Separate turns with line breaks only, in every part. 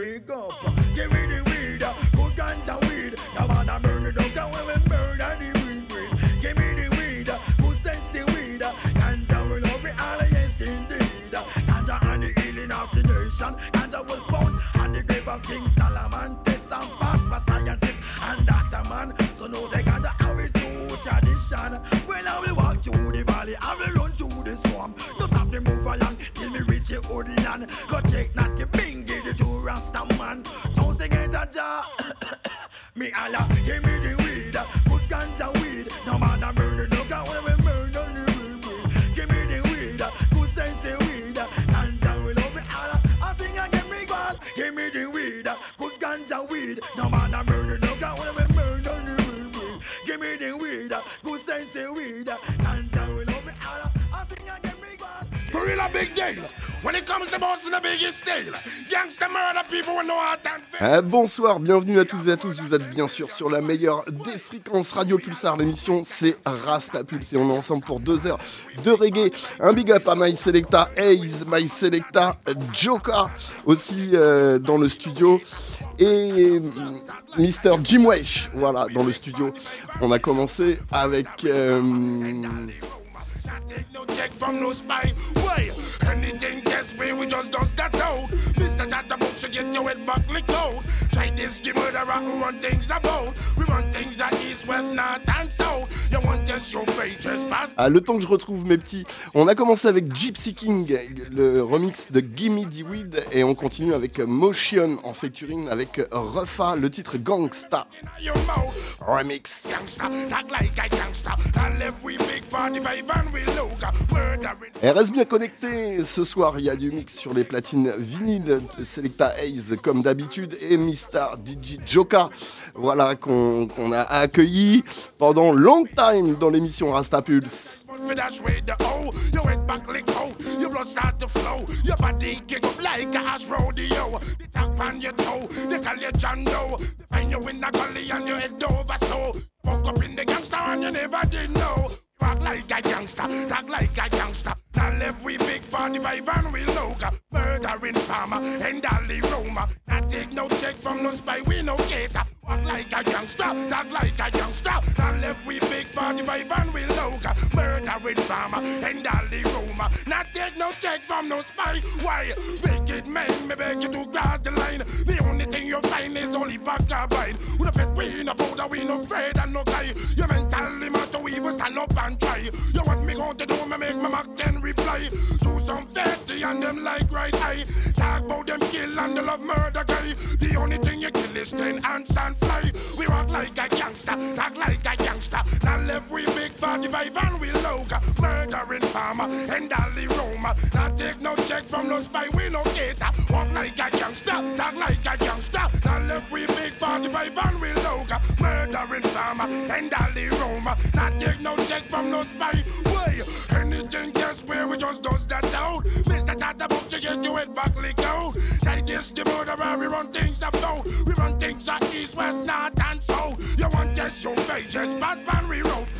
big up.
Give me the weed, uh, good ganja weed. The man a burn it down, can we murder the weed breed. Give me the weed, uh, good sensey weed. Uh, ganja will love me all, yes indeed. Ganja and the healing of the nation. Ganja was born on the grave of King Solomon. Test and pass by scientists and doctor man. So no say ganja how we do tradition. Well, I will walk through the valley, I will run through the swamp. No stop the move along till me reach the hood land some man. Don't they get a jar? me Allah, give me the weed. Put ganja weed. No man a murder, no gun when we murder the weed. Give me the weed. Good sense the weed. And then we love me Allah. I sing and give me God. Give me the weed. Good ganja weed. No man a murder, no gun when we murder the weed. Give me the weed. Good sense the weed. And then we love me Allah. I sing and give me God.
For real a big deal. Bonsoir, bienvenue à toutes et à tous. Vous êtes bien sûr sur la meilleure des fréquences Radio Pulsar. L'émission c'est Rasta Pulse et on est ensemble pour deux heures de reggae. Un big up à My Selecta Ace, My Selecta Joka aussi euh, dans le studio et Mr. Jim Wesh, voilà, dans le studio. On a commencé avec. Euh, take no check from no spy. Why? Anything test way, we just does that out. Mr. Chatterbox should get your head back lick out. Try this, give murderer who run things about. We run things that east, west, north and south. You want just your fate, trespass. Ah, le temps que je retrouve mes petits, on a commencé avec Gypsy King, le remix de Gimme the Weed, et on continue avec Motion en featuring avec Refa, le titre Gangsta. Remix. Gangsta, like a gangsta. I live we big 45 and reste bien connecté, ce soir il y a du mix sur les platines vinyles Selecta Hayes comme d'habitude et Mr. DJ Joka, voilà qu'on a accueilli pendant long time dans l'émission Rasta Pulse. Like a gangster, talk like a gangster. Now we big 45 and we look Murdering farmer and Dolly Roma. Not take no check from no spy, we no cater. Walk like a gangster, talk like a gangster. Now we big 45 and we look Murdering farmer and Dolly Roma. Not take no check from no spy. Why? Wicked men, me beg you to cross the line. The only thing you find is only back carbine. With a pet we no powder, we no afraid and no guy. You mentally matter, we will stand up and try. You want me going to do me make my Mac 10 reply. To some thirsty and them like right eye. Talk about them kill and the love murder guy. The only thing you kill is ten ants and fly. We walk like a gangster, talk like a gangster. Now left we big 45 and we loga. Murdering farmer and Dolly Roma. Now take no check from no spy, we no cater. Walk like a gangster, talk like a gangster. Now left we big 45 and we loga. Murdering farmer and Dolly Roma. Now take no check from no spy. Way anything guess where we just does that out. Mr. Tata about to get you head back lick out. Try this the murderer, we run things up about. We run things at east, west, north, and south. You want just your pages, bad man rewrote. Pitiless,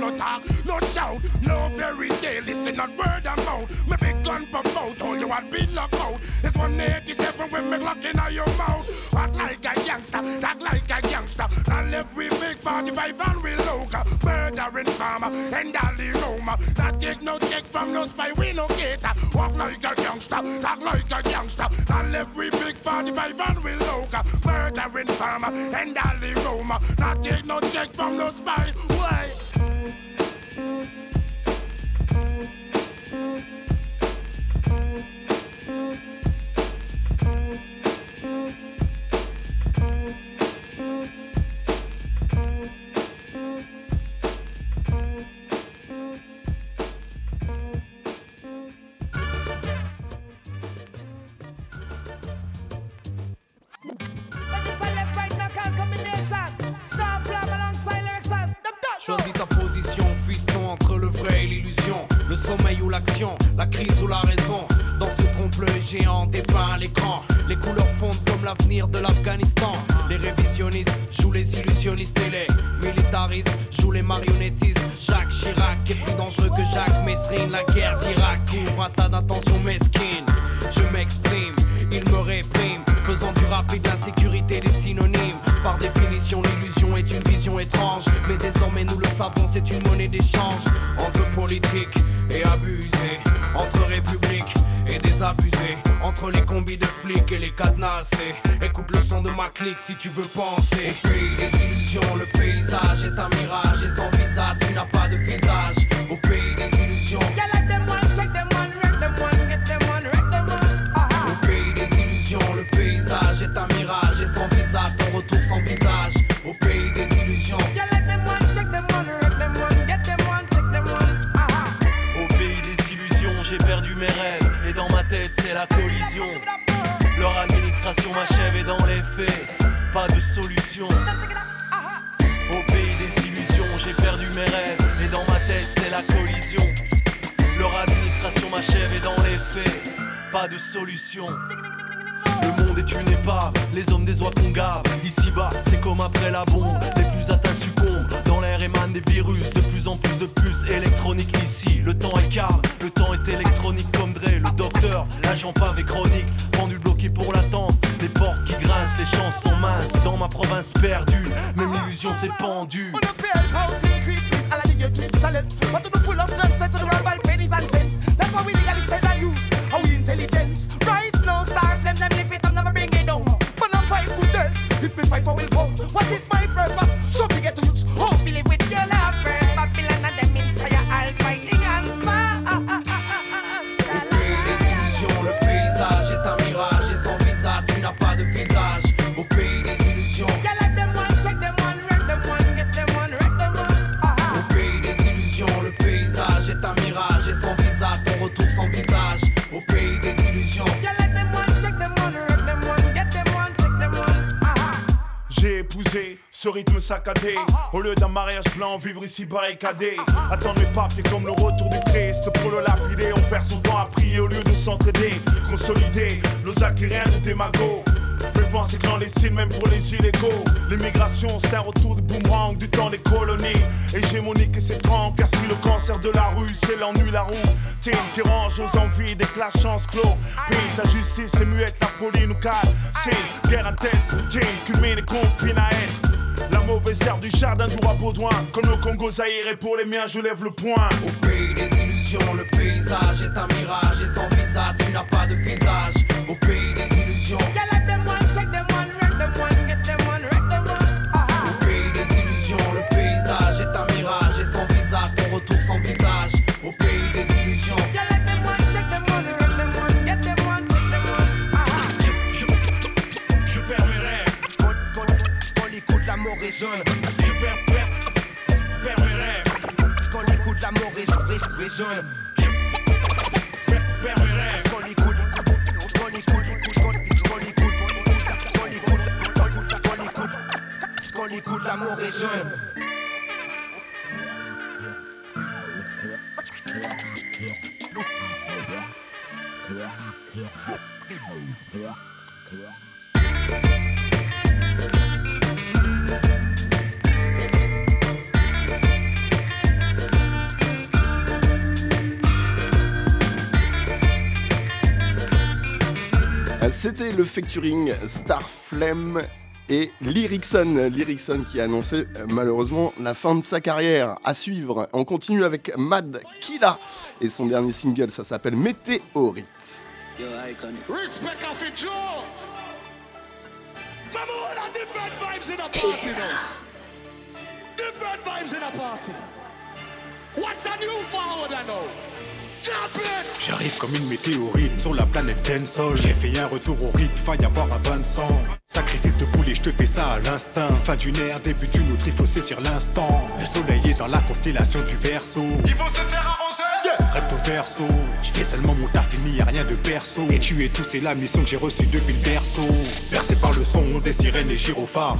no talk, no shout. No fairy tale, listen, not word of mouth. My big gun pop out, all you want be locked out. It's 187 with me Glock in your mouth. Act like a youngster, act like a youngster. Now left we big 45 and we local. Murder murdering farmer and all Roma. Not take no check from no spy, we no cater. Walk like a gangster, talk like a gangster. And every big 45 and we local. Murdering farmer and all Roma. Not take no check from no spy. Why?
Música tu peux pas
saccadé. Au lieu d'un mariage blanc, vivre ici barricadé. Attendre mes papiers comme le retour du Christ. Pour le lapider, on perd son temps à prier au lieu de s'entraider. Consolider nos acquis, rien de démago. Mes pensées clandestines, même pour les illégaux. L'immigration, c'est un retour du boomerang du temps des colonies. Hégémonique et tranquille, car si le cancer de la rue, c'est l'ennui, la roue. Team qui range aux envies que la chance clôt. Puis ta justice est muette, la folie nous cale. C'est guerre intense, team culmine et confine à être. La mauvaise herbe du jardin du roi Baudouin. Comme le Congo Zaïre et pour les miens, je lève le poing.
Au pays des illusions, le paysage est un mirage et sans visa, tu n'as pas de visage. Au pays des illusions. Au pays des illusions, le paysage est un mirage et sans visa, ton retour sans visage. Au pays des illusions.
Je perds, perds, perds mes rêves.
quand écoute la résonne, résonne.
Perds, mes rêves.
Quand.
C'était le featuring Starflame et Lyricson. Lyricson qui a annoncé euh, malheureusement la fin de sa carrière. À suivre, on continue avec Mad Killa et son dernier single, ça s'appelle Météorite.
Respect of it, Joe. Remember when a different vibes in a party now. Different vibes in a party. What's a new forward I know?
J'arrive comme une météorite sur la planète Tensol J'ai fait un retour au rythme, faille avoir un Vincent. Sacrifice de poulet, je te fais ça à l'instinct. Fin d'une ère, début d'une autre, il faut saisir l'instant. Le soleil est dans la constellation du Verseau.
Ils vont se faire
Reste au verso, je fais seulement mon taf, il n'y a rien de perso. Et tu es tous, c'est la mission que j'ai reçue depuis le berceau. Bercé par le son des sirènes et gyrophares.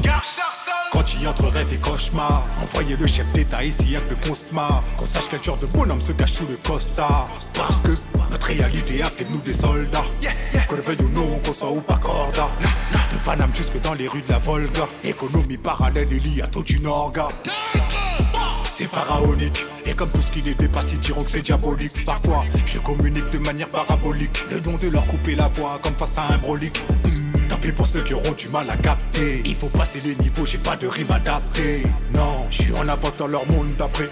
Quand tu y entre rêve et cauchemar. Envoyez le chef d'état ici un peu qu'on se marre Qu'on sache quel genre de bonhomme se cache sous le costard. Parce que notre réalité a fait de nous des soldats. Qu'on le veuille ou non, qu'on soit ou pas corda. De Paname jusque dans les rues de la Volga. Économie parallèle, il y a toute une orga c'est pharaonique. Et comme tout ce qui les dépasse, ils diront que c'est diabolique. Parfois, je communique de manière parabolique. Le don de leur couper la voix comme face à un brolique. Pis pour ceux qui auront du mal à capter. Il faut passer les niveaux, j'ai pas de rime adaptée. Non, je suis en avance dans leur monde d'après.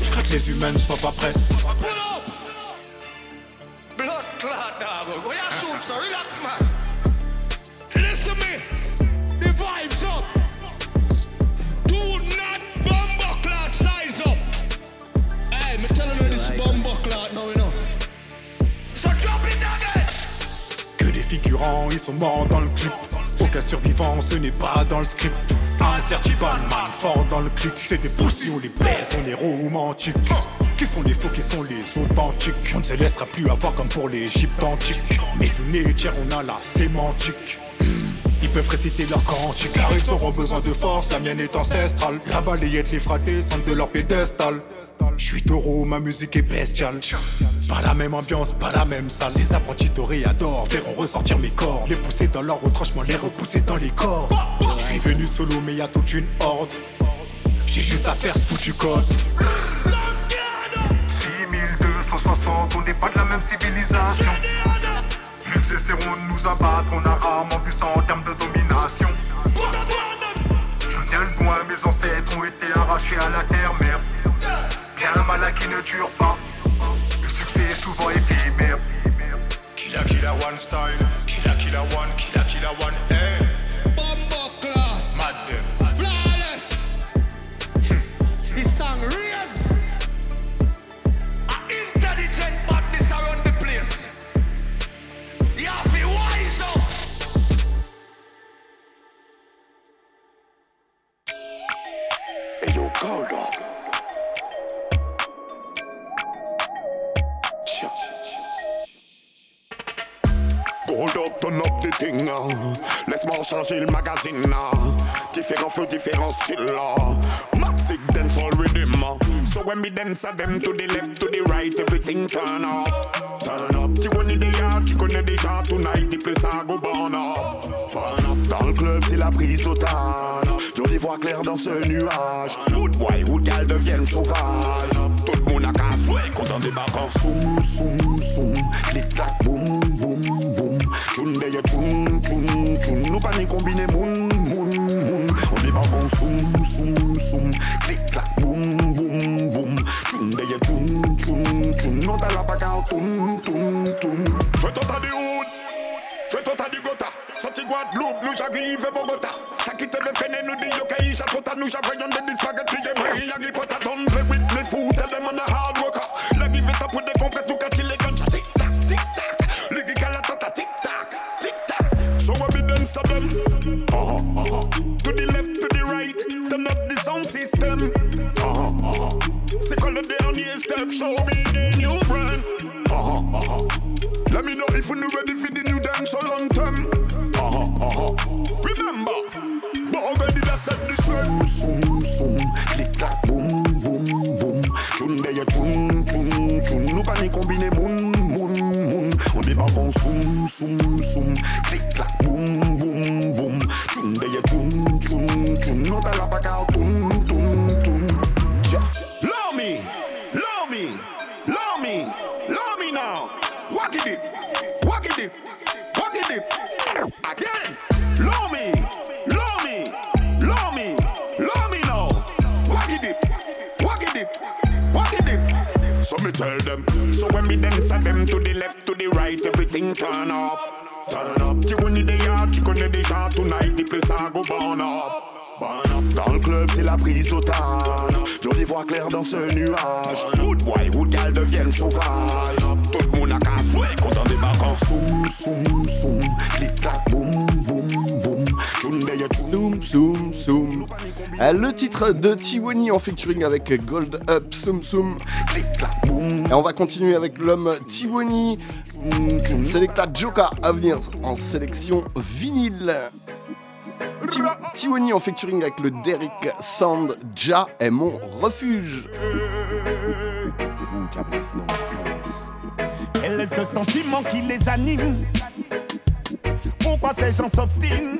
Je crains que les humains ne soient pas prêts.
So relax, man. Listen me. The vibes up.
Ils sont morts dans le clip. Aucun survivant, ce n'est pas dans le script. Un certi man, fort dans le clic. C'est des poussés, on les baisse, on est romantiques. Qui sont les faux, qui sont les authentiques? On ne se laissera plus avoir comme pour l'Égypte antique. Mais du nature, on a la sémantique. Ils peuvent réciter leur cantique. Car ils auront besoin de force, la mienne est ancestrale. La balayette les fera descendre de leur pédestal
Je suis taureau, ma musique est bestiale. Pas la même ambiance, pas la même salle. Ces apprentis toréadors verront ressortir mes corps. Les pousser dans leur retranchement, les repousser dans les corps. Je suis venu solo, mais y a toute une horde. J'ai juste à faire ce foutu code.
6260, on n'est pas de la même civilisation. Ils essaieront de nous abattre, on a rarement vu ça en termes de domination. Je viens de loin, mes ancêtres ont été arrachés à la terre-mère. Bien malin qui ne dure pas. Le succès est souvent éphémère.
Killa killa one style, killa killa one, killa killa one, hey.
Le magazine. Différents flows, différents styles là. Dance all rhythm. So when me dance at them to the left, to the right, everything turn up. Turn up. Tu connais déjà, tu connais déjà tonight, the place à go burn up. Up. Dans le club, c'est la prise totale. Je les vois clair dans ce nuage. Wood boy, wood gal deviennent sauvages. Tout le monde a souhait quand on débarque en soum, soum, soum. Clic, clac, boum, Tchoun, d'ailleurs, tchoun, tchoun, tchoun. Nous pas ni combiner moun, moun, moun. On débarque en soum, soum, soum. Clic, clac, boum, boum, boum. Tchoun, d'ailleurs, tchoun, tchoun, tchoun. Non, t'as la bagarre, toum, toum, toum. Fais ton tas du hood. Fais ton tas du gota. Sorti Guadeloupe, nous j'arrive à Bogota. Ça quitte le peine, nous dit ok, j'attends nous j'avoyons des disparaître. Y'a y'a pas ta donne, play Show me the new brand. Uh-huh, uh-huh. Let me know if you're ready for the turn up. Turn up. Tu connais déjà, tu connais déjà tonight, the place à go burn up. Dans le club, c'est la prise totale. Je les vois clair dans ce nuage. Wood boy, wood gal deviennent sauvages. Tout le monde a qu'à souhait quand on débarque en soum, soum, soum. Clic, clac, boum, boum, boum.
Soum, soum, soum. Le titre de Tiwani en featuring avec Gold Up, Soum Soum.
Clic, clac, boum.
Et on va continuer avec l'homme Tiwani. Selecta Joka à venir en sélection vinyle. Ti- Tiwani en featuring avec le Derrick Sound. Ja est mon refuge.
Quel est ce sentiment qui les anime Pourquoi ces gens s'obstinent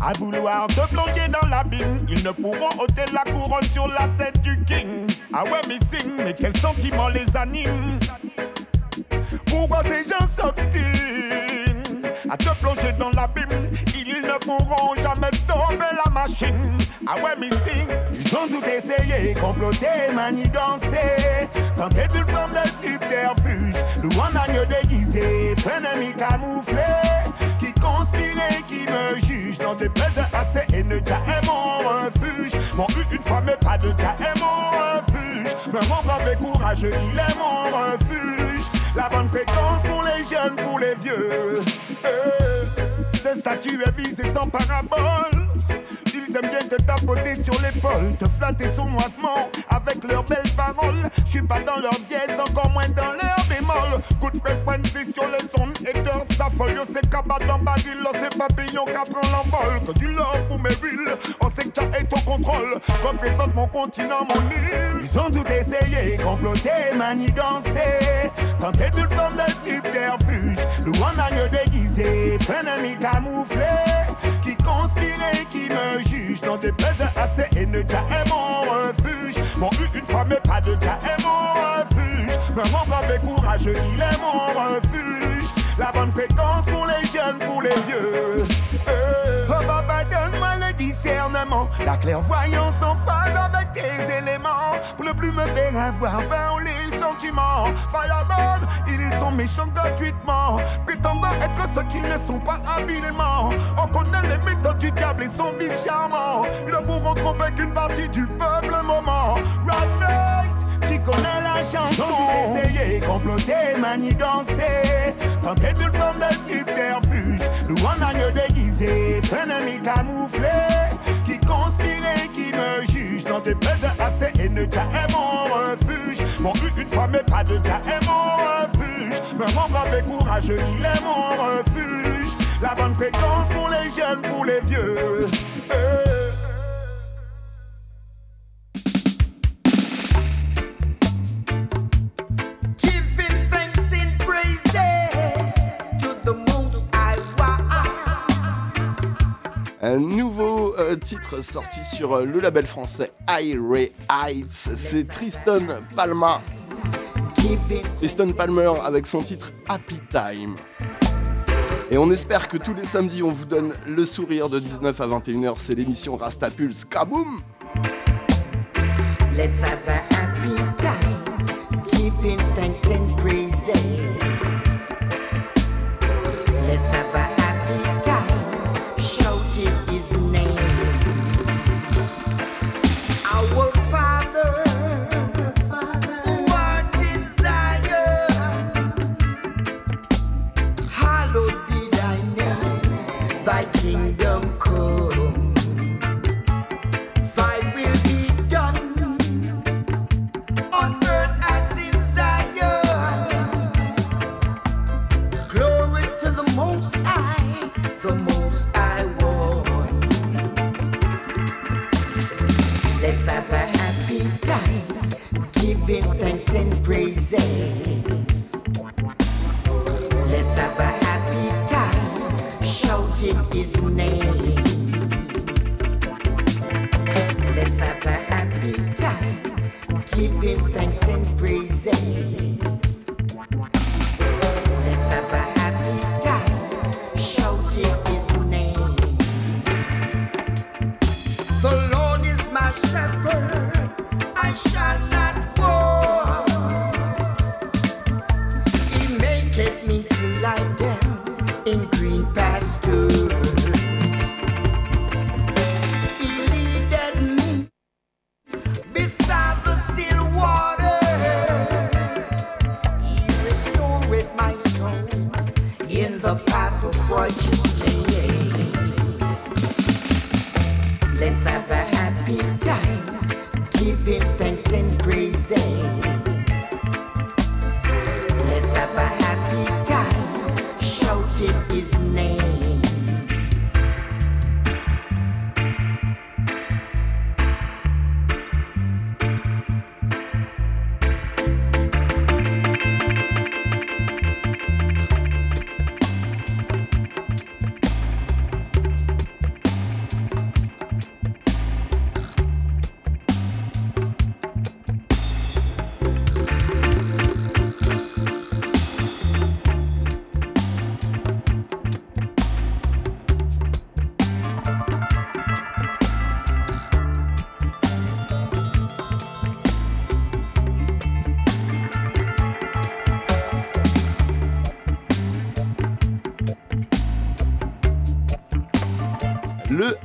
à vouloir te plonger dans l'abîme Ils ne pourront ôter la couronne sur la tête du king Ah ouais mais mais quel sentiment les anime? À te plonger dans l'abîme Ils ne pourront jamais stopper la machine. Ah ouais mais sing, ils ont tout essayé Comploter, manigancer. Tenter toute forme de subterfuge en agneau déguisé Ennemi camouflé. Qui conspirait, qui me juge Dans tes plaisirs assez et ne est mon refuge. Mon eu une fois mais pas de est mon refuge. Me rend brave et courageux, il est mon refuge La bonne fréquence pour les jeunes, pour les vieux Eh, Ce statut est visé sans parabole ils aiment bien te tapoter sur l'épaule, te flatter sournoisement avec leurs belles paroles. Je suis pas dans leur dièse, encore moins dans leur bémol. Coup de fréquence sur les ondes, haters s'affolent. C'est cabas dans baril, c'est papillon qui prend l'envol. Que du love pour mes reels, on sait que t'as est au contrôle. Représente mon continent, mon nul. Ils ont tout essayé, comploté, manigancé. Tenté toute forme de subterfuge. Louandagne déguisé, ennemi camouflé. Qui conspirait, qui me juge. Tes plaisirs assez et ne est mon refuge. Mon eu une fois, mais pas de cas est mon refuge. Mais mon brave courageux, il est mon refuge. La bonne fréquence pour les jeunes, pour les vieux. La clairvoyance en phase avec tes éléments. Pour ne plus me faire avoir ben les sentiments. Fireball, ils sont méchants gratuitement. Prétendant être ce qu'ils ne sont pas habilement. On connaît les méthodes du diable et son vice charmant. Ils ne pourront tromper qu'une partie du peuple moment. Rat race, tu connais la chanson. J'ai essayé, comploter, manigancer. Tenter toute forme de subterfuge. Nous en agneau déguisé, ennemi camouflé. Me. Dans tes plaisirs assez et ne est mon refuge. Mon eu une fois, mais pas de est mon refuge. Mais mon brave et courageux, il est mon refuge. La bonne fréquence pour les jeunes, pour les vieux. Euh.
Un nouveau euh, titre sorti sur euh, le label français Ray Heights, c'est Tristan Palma. Tristan Palmer avec son titre Happy Time. Et on espère que tous les samedis on vous donne le sourire de 19 à 21h, c'est l'émission Rasta Pulse. Kaboom
Let's have a happy time. Giving thanks and praises. Let's have a happy time, shouting His name. Let's have a happy time, giving thanks and praises.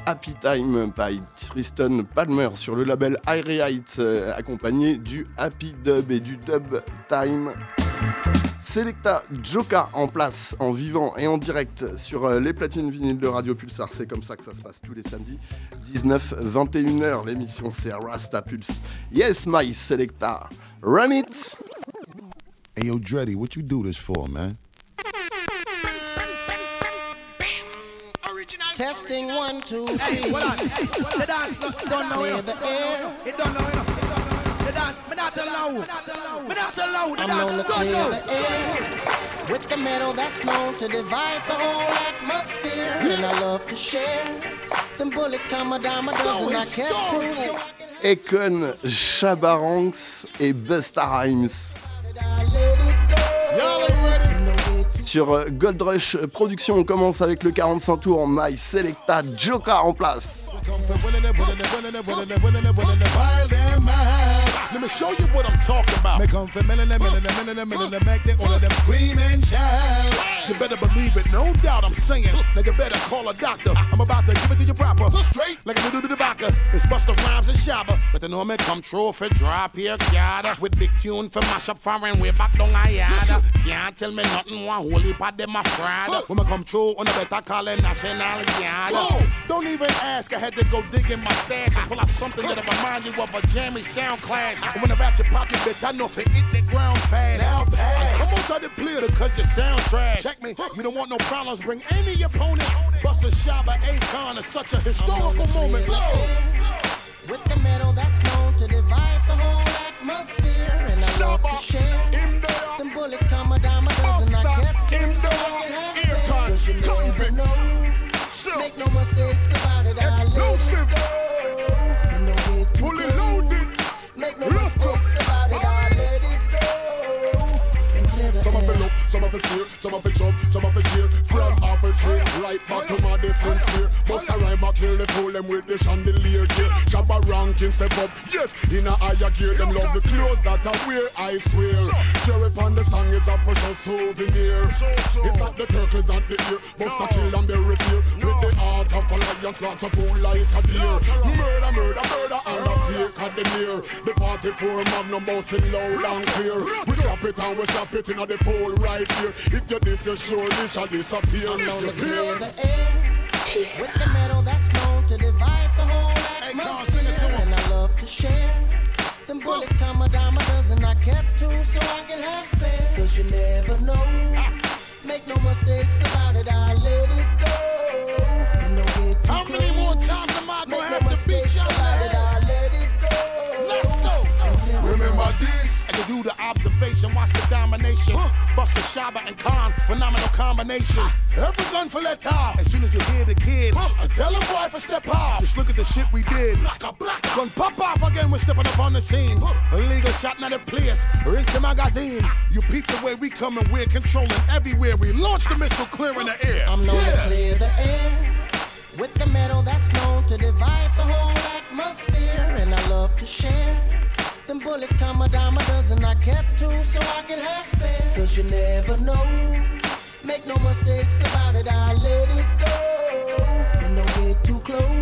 Happy Time
by Tristan Palmer sur le label Heights, euh, accompagné du Happy Dub et du Dub Time. Selecta Joka en place, en vivant et en direct sur euh, les platines vinyles de Radio Pulsar. C'est comme ça que ça se passe tous les samedis, 19-21h. L'émission c'est Rasta Pulse. Yes, my Selecta. Run it!
Hey, yo, Dreddy, what you do this for, man?
Testing one, two, three.
Hey, hold on. The dance don't know
the air.
It don't know you. The dance, me not allow. Me not allow. The
I'm known to
dance don't
clear
know.
the air with the metal that's known to divide the whole atmosphere. And I love to share. Them bullets come a dime a dozen. I kept two, so I
Econ, Shabaranks et Busta Rhymes. Sur euh, Gold Rush Production, on commence avec le 45 tours. My Selecta Joker en place.
Let me show you what I'm talking about. Make them feel millin' and millin' and millin' and millin' and make all of them scream and shout. You better believe it, no doubt I'm saying. Nigga better call a doctor. I'm about to give it to you proper. Straight like a little bit of vodka. It's Busta Rhymes and Shabba. But the normal come true for drop here, yada. With big tune for mash up foreign way back down I yada. Can't tell me nothing, one holy pot them my fried. When I come true, on the better call it national yada. Don't even ask, I had to go dig in my stash and pull out something that'll remind you of a jammy sound clash. And when I ratchet pocket bitch, I know if it hit the ground fast. Now pass. Come on, cut it clear cause your sound trash. Check me, you don't want no problems, bring any opponent. Bust a Shabba Akon is such a historical moment. Go!
with the metal that's known to divide the whole atmosphere. And I love to share. Them bullets come a dime a dozen. I kept so I can have. 'Cause you never know. Make no mistakes
some of it steer, some of it jump, some of it cheer. From arbitrary, right back to Madison Square. Bust a rhyme, I kill the fool them with the chandelier gear. Jabba ranking step up, yes, in a higher gear. Them love the clothes that I wear, I swear. Cherry on the song is a precious souvenir. It's not the turtles, not the ear. Bust a kill and bury fear. With the heart of a lion, slaughter fool like a deer. Murder, murder, murder, and a take at the near. The 44 magnum bossing loud and clear. We drop it and we stop it in the pole right here. If you this, you surely shall disappear.
I'm known to clear
Disappear.
the air with the metal that's known to divide the whole atmosphere. And I love to share. Them bullets come a dime a dozen. I kept two so I can have spare. Cause you never know. Make no mistakes about it. I let it
to do the observation, watch the domination. Bust a Shabba and Khan, phenomenal combination. Every gun for let off. As soon as you hear the kid, I tell him boy for step off. Just look at the shit we did. Gun pop off again, we're stepping up on the scene. Illegal shot, not a place. Rinse the magazine. You peep the way we come and we're controlling everywhere. We launch the missile clear in the air.
I'm known to
Yeah.
clear the air with the metal that's known to divide the whole atmosphere. And I love to share. Them bullets come a dime a dozen. I kept two so I can have spare. Cause you never know. Make no mistakes about it. I let it go. And don't get too close.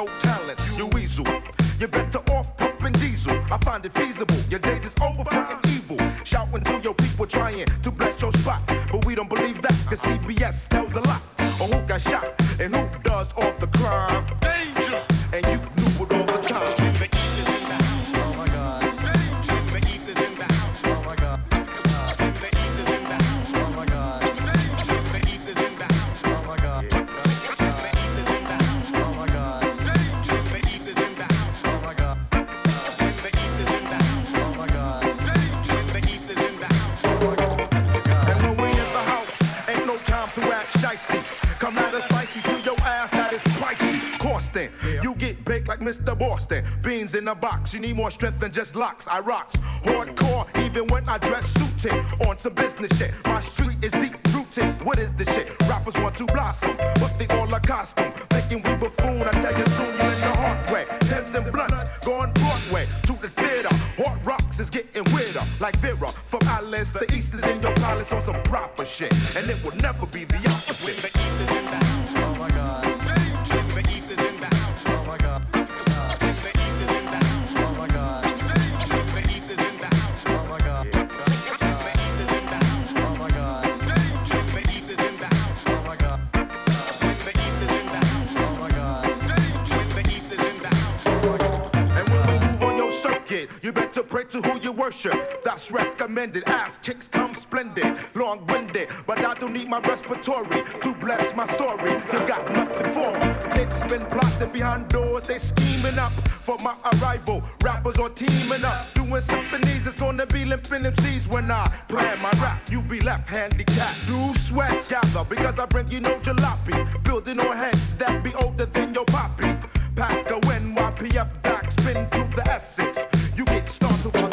your talent. You in a box. You need more strength than just locks. I rocks hardcore even when I dress suited on some business shit. My street is deep rooted. What is this shit? Rappers want to blossom, but they all are costume. Thinking we buffoon. I tell you soon, you're in the hard way. Thames and blunts, going Broadway to the theater. Hard rocks is getting weirder, like Vera from Alice. The East is in your palace on some proper shit, and it will never be you worship. That's recommended. Ass kicks come splendid, long winded. But I don't need my respiratory to bless my story. You got nothing for me. It's been plotted behind doors. They scheming up for my arrival. Rappers are teaming up, doing symphonies that's gonna be limping MCs when I plan my rap. You be left handicapped. Do sweat, gather, because I bring you no jalopy. Building on heads that be older than your poppy. Pack a NYPF doc, spin through the Essex. You get
startled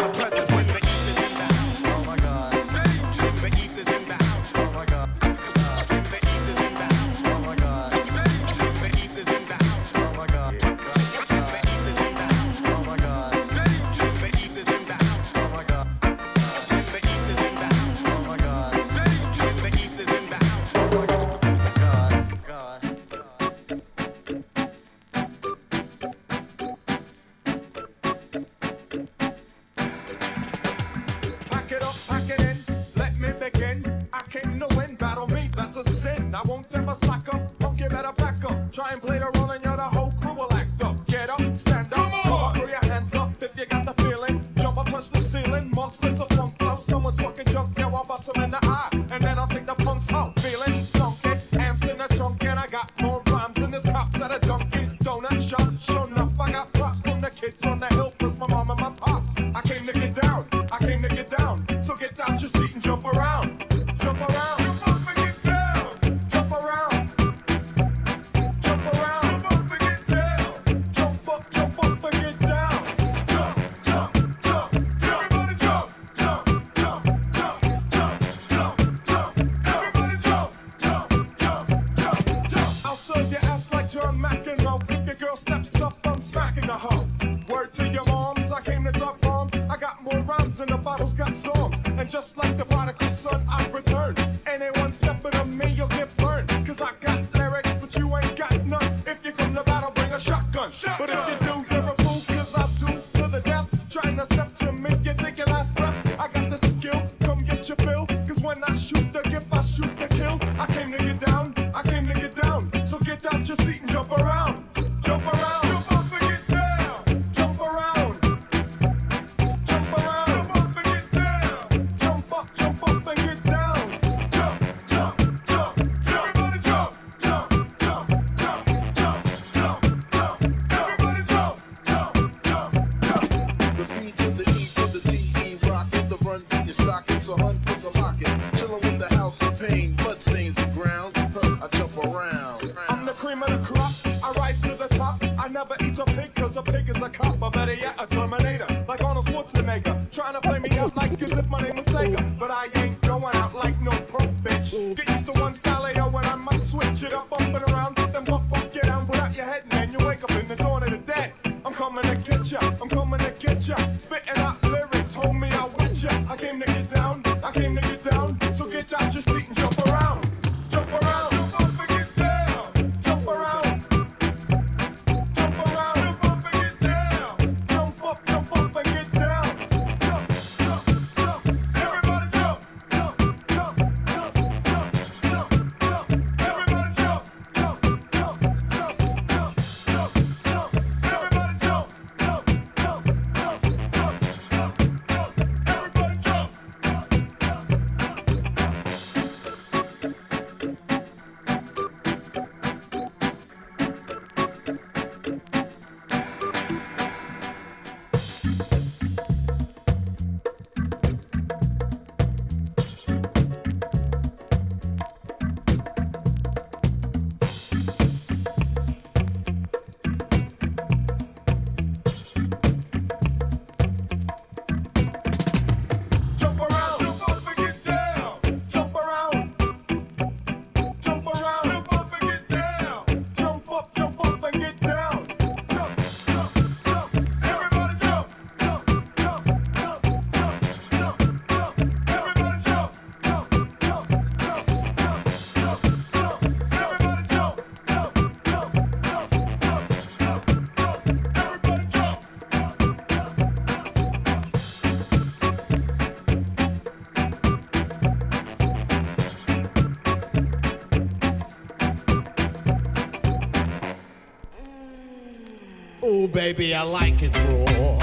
baby, I like it more.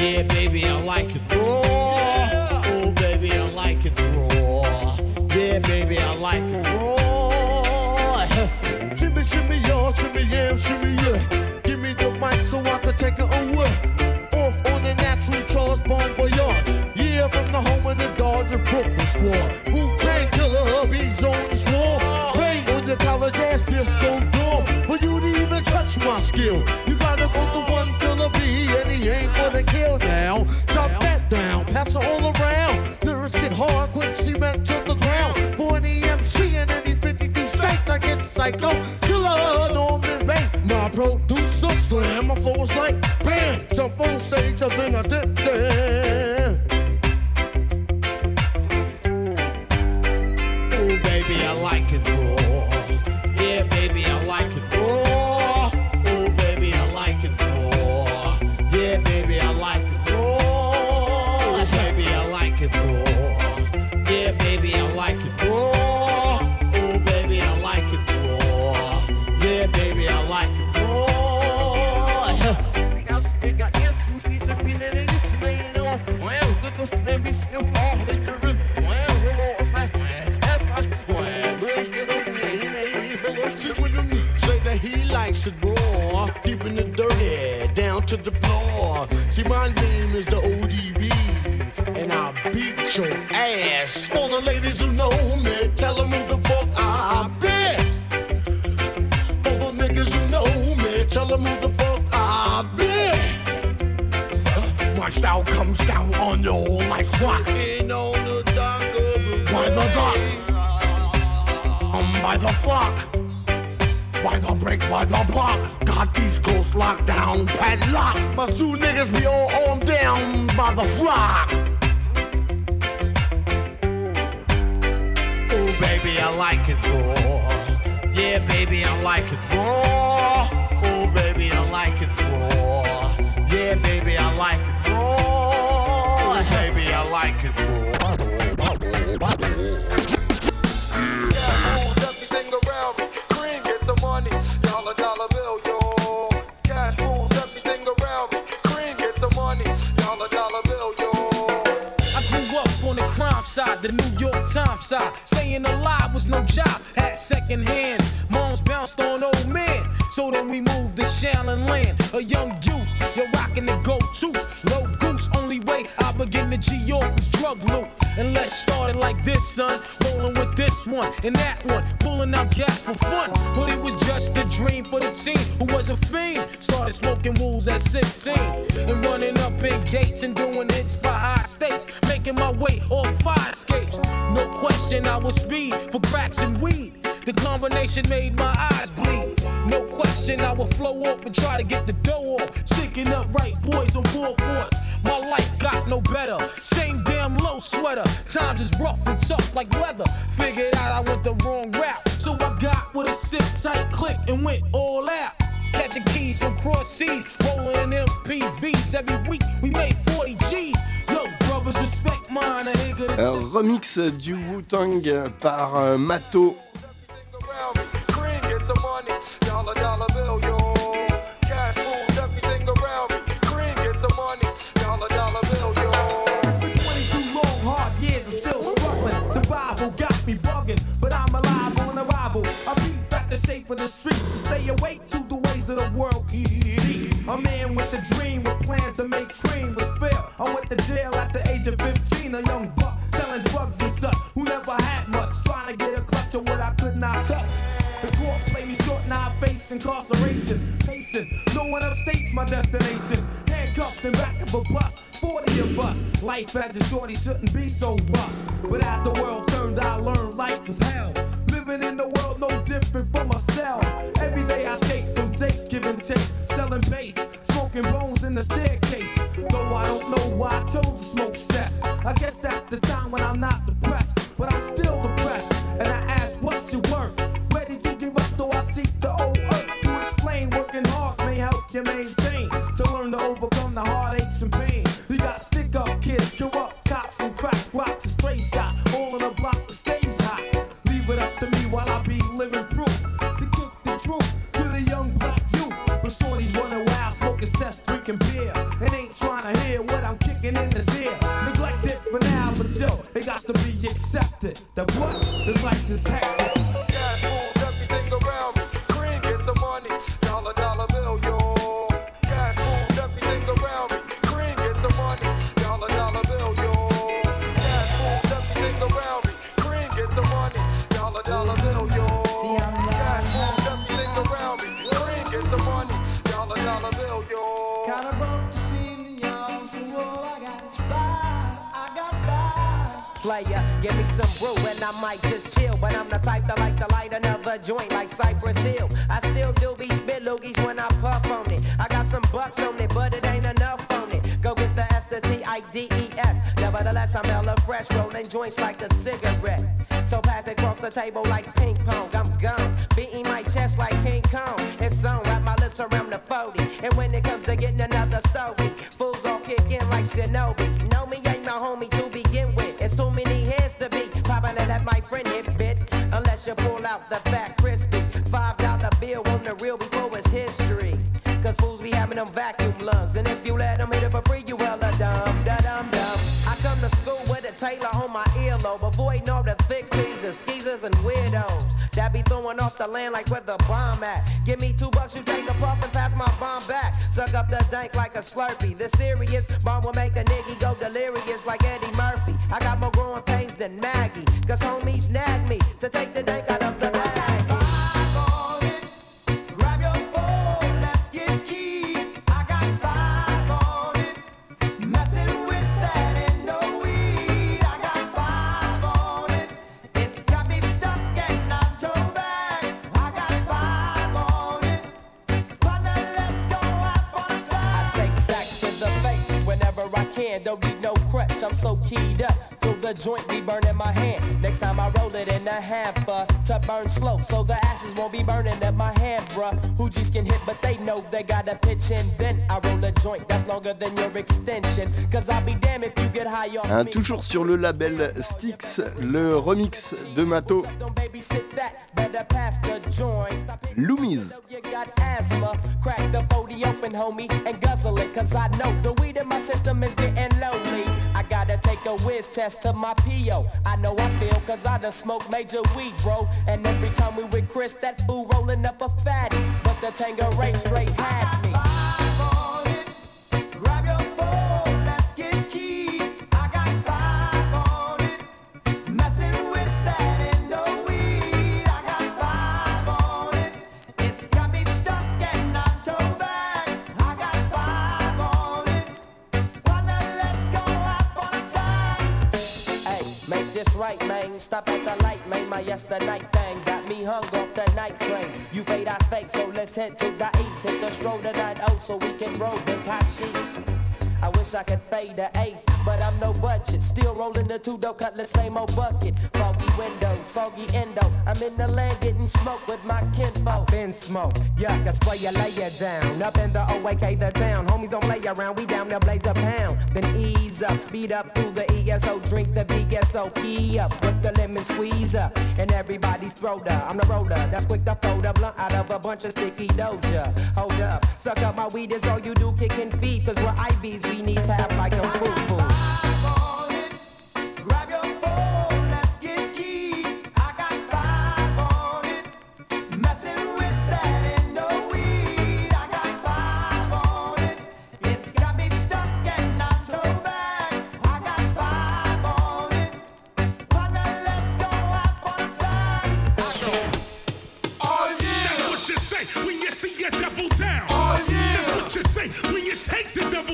Yeah, baby, I like it the
New York Times side. Staying alive was no job, had second hand. Moms bounced on old men, so then we moved to Shaolin Land. A young youth, you're rocking the go-to. Low G York was drug loot. And let's start it like this, son. Rolling with this one and that one, pulling out gas for fun. But it was just a dream for the team who was a fiend. Started smoking wools at 16 and running up in gates and doing hits by high stakes, making my way off fire escapes. No question, I was speed for cracks and weed. The combination made my eyes bleed. No question, I would flow off and try to get the dough off. Sticking up right boys on four boards. My life got no better. Same damn low sweater. Times is rough and tough like leather. Figured out I went the wrong route. So I got with a sit tight click and went all out. Catching keys from cross seas, rolling MPVs. Every week we made 40 G's. Yo, brothers, respect mine. A
Un remix du Wu-Tang par euh, Mato.
Cream, get the money. Dollar, dollar bill, yo. Cash rules Me
bugging, but I'm alive on arrival. I beat back the shape of the streets to stay awake to the ways of the world. A man with a dream with plans to make cream was fail. I went to jail at the age of 15, a young buck selling drugs and such who never had much, trying to get a clutch of what I could not touch. The court played me short, now I face incarceration. Pacing, no one upstates my destination. Handcuffed in back of a bus, 40 of us. Life as a shorty shouldn't be so rough. But as the world turned, I learned life was hell. Living in the world no different from myself. Every day I escape from takes, giving takes, selling bass, smoking bones in the staircase. Though I don't know why I chose to smoke cess. I guess that's the time when I'm not depressed, but I'm still depressed. And I ask, what's your work? Ready to give up, so I seek the old earth to explain. Working hard may help you maintain obsessed drinking beer and ain't trying to hear what I'm kicking in this ear. Neglected for now, but yo, it got to be accepted. that what? The
life is hectic.
Player, give me some brew and I might just chill. But I'm the type that like to light another joint like Cypress Hill. I still do be spit loogies when I puff on it. I got some bucks on it, but it ain't enough on it. Go get the S, the T, I, D, E, S. Nevertheless, I'm hella fresh, rolling joints like a cigarette. So pass it across the table like ping pong. I'm gone, beating my chest like King Kong. It's on, wrap my lips around the 40. You pull out the fat crispy. Five dollar bill on the real before it's history. Cause fools be having them vacuum lungs. And if you let them hit it for free, you well hella dumb. Da dum dum. I come to school with a tailor on my earlobe. Avoiding all the thick teasers, skeezers, and weirdos. That be throwing off the land like where the bomb at. Give me two bucks, you take a puff and pass my bomb back. Suck up the dank like a slurpee. The serious bomb will make a nigga go so keyed up. Till the joint be burning my hand. Next time I roll it in a hamper to burn slow. So the ashes won't be burning at my hand, bruh. Hoogies can hit, but they know they gotta pitch and Then I roll a joint that's longer than your extension. Cause I'll be damned if
Hein, toujours sur le label Styx, le remix de Mato.
Loomis. a whiz test to my PO. I know I feel cause I done smoked major weed, bro. And every time we with Chris, that fool rolling up a fatty. But the Tangeray straight had me. Stop at the light, man. My yesterday thing got me hung off the night train. You fade, I fake, so let's head to the east. Hit the stroll tonight, oh, so we can roll the kashis. I wish I could fade the eight, but I'm no budget. Still rolling the two dope cutlass, same old bucket. Foggy window, soggy endo. I'm in the land getting smoke with my kinfolk.
Been smoke, yuck, that's where you lay it down. Up in the OAK, the town. Homies don't play around, we down there blaze a pound. Then ease up, speed up through the ESO, drink the VSOP up with the lemon squeezer. And everybody's up. I'm the roller, that's quick to fold a blunt out of a bunch of sticky doja. Hold up, suck up my weed is all you do, kicking feet. Cause we're IBs, we need tap like them foo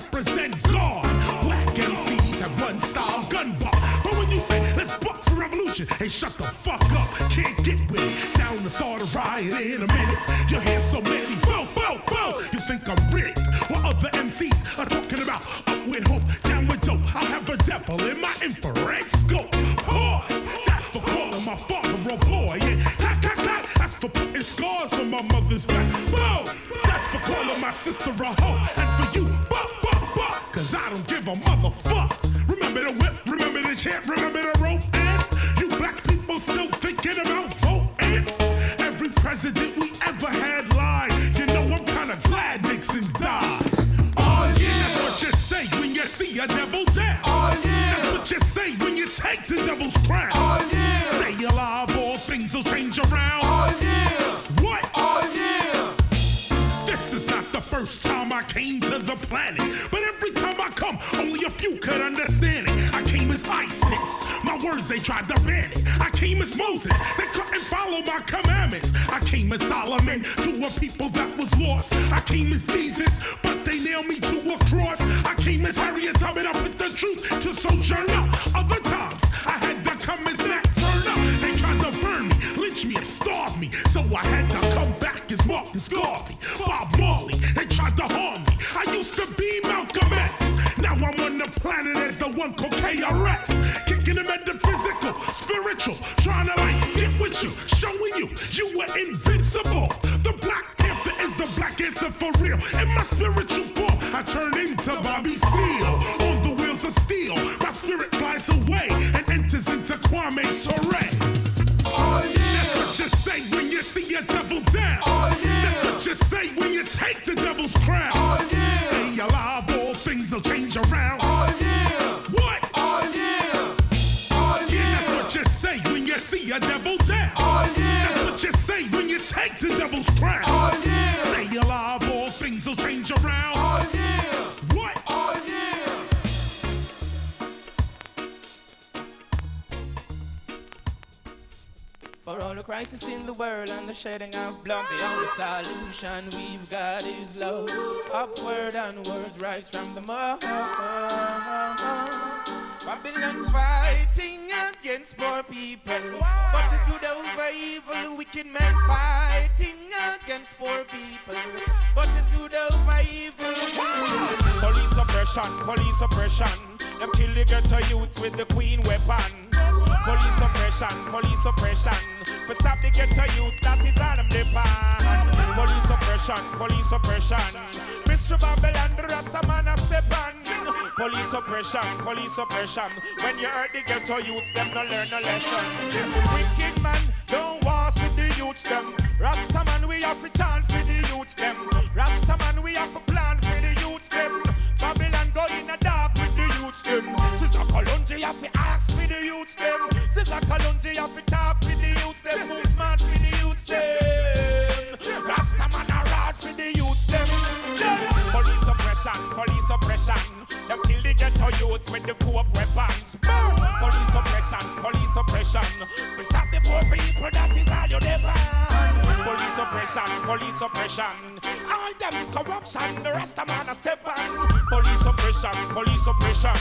represent God. Black MCs have one style gun bar. But when you say, let's buck for revolution, hey, shut the fuck up. Can't get with it. Down to start a riot in a minute. You hear so many, bow, bow, bow. You think I'm Riddick? What other MCs are talking about? Up with hope, down with dope. I have a devil in my infrared scope.
Poor, that's for calling my father a boy. Yeah, clack, clack, clack. That's for putting scars on my mother's back. Bow, that's
for calling my sister a hoe. Shedding of blood, the only solution we've got is love. Upward and words rise from the mud. Babylon fighting against poor people. But it's good over evil, wicked men fighting against poor people. But it's good over evil.
Police oppression, police oppression. Them kill the ghetto youths with the queen weapon. Police oppression, police oppression. For stop the ghetto youths, oppression, police oppression. Mr. Babylon, the Rasta man a step on. Police oppression, police oppression. When you hurt the ghetto youths, them no learn a lesson. Wicked man, don't want see the youths them. Rasta man, we have to chant for the youths them. Youths with the poor weapons. Police oppression, police oppression. We stop the poor people, that is all you demand. Police oppression, police oppression. All them corruption, the rest of man a step on. Police oppression, police oppression.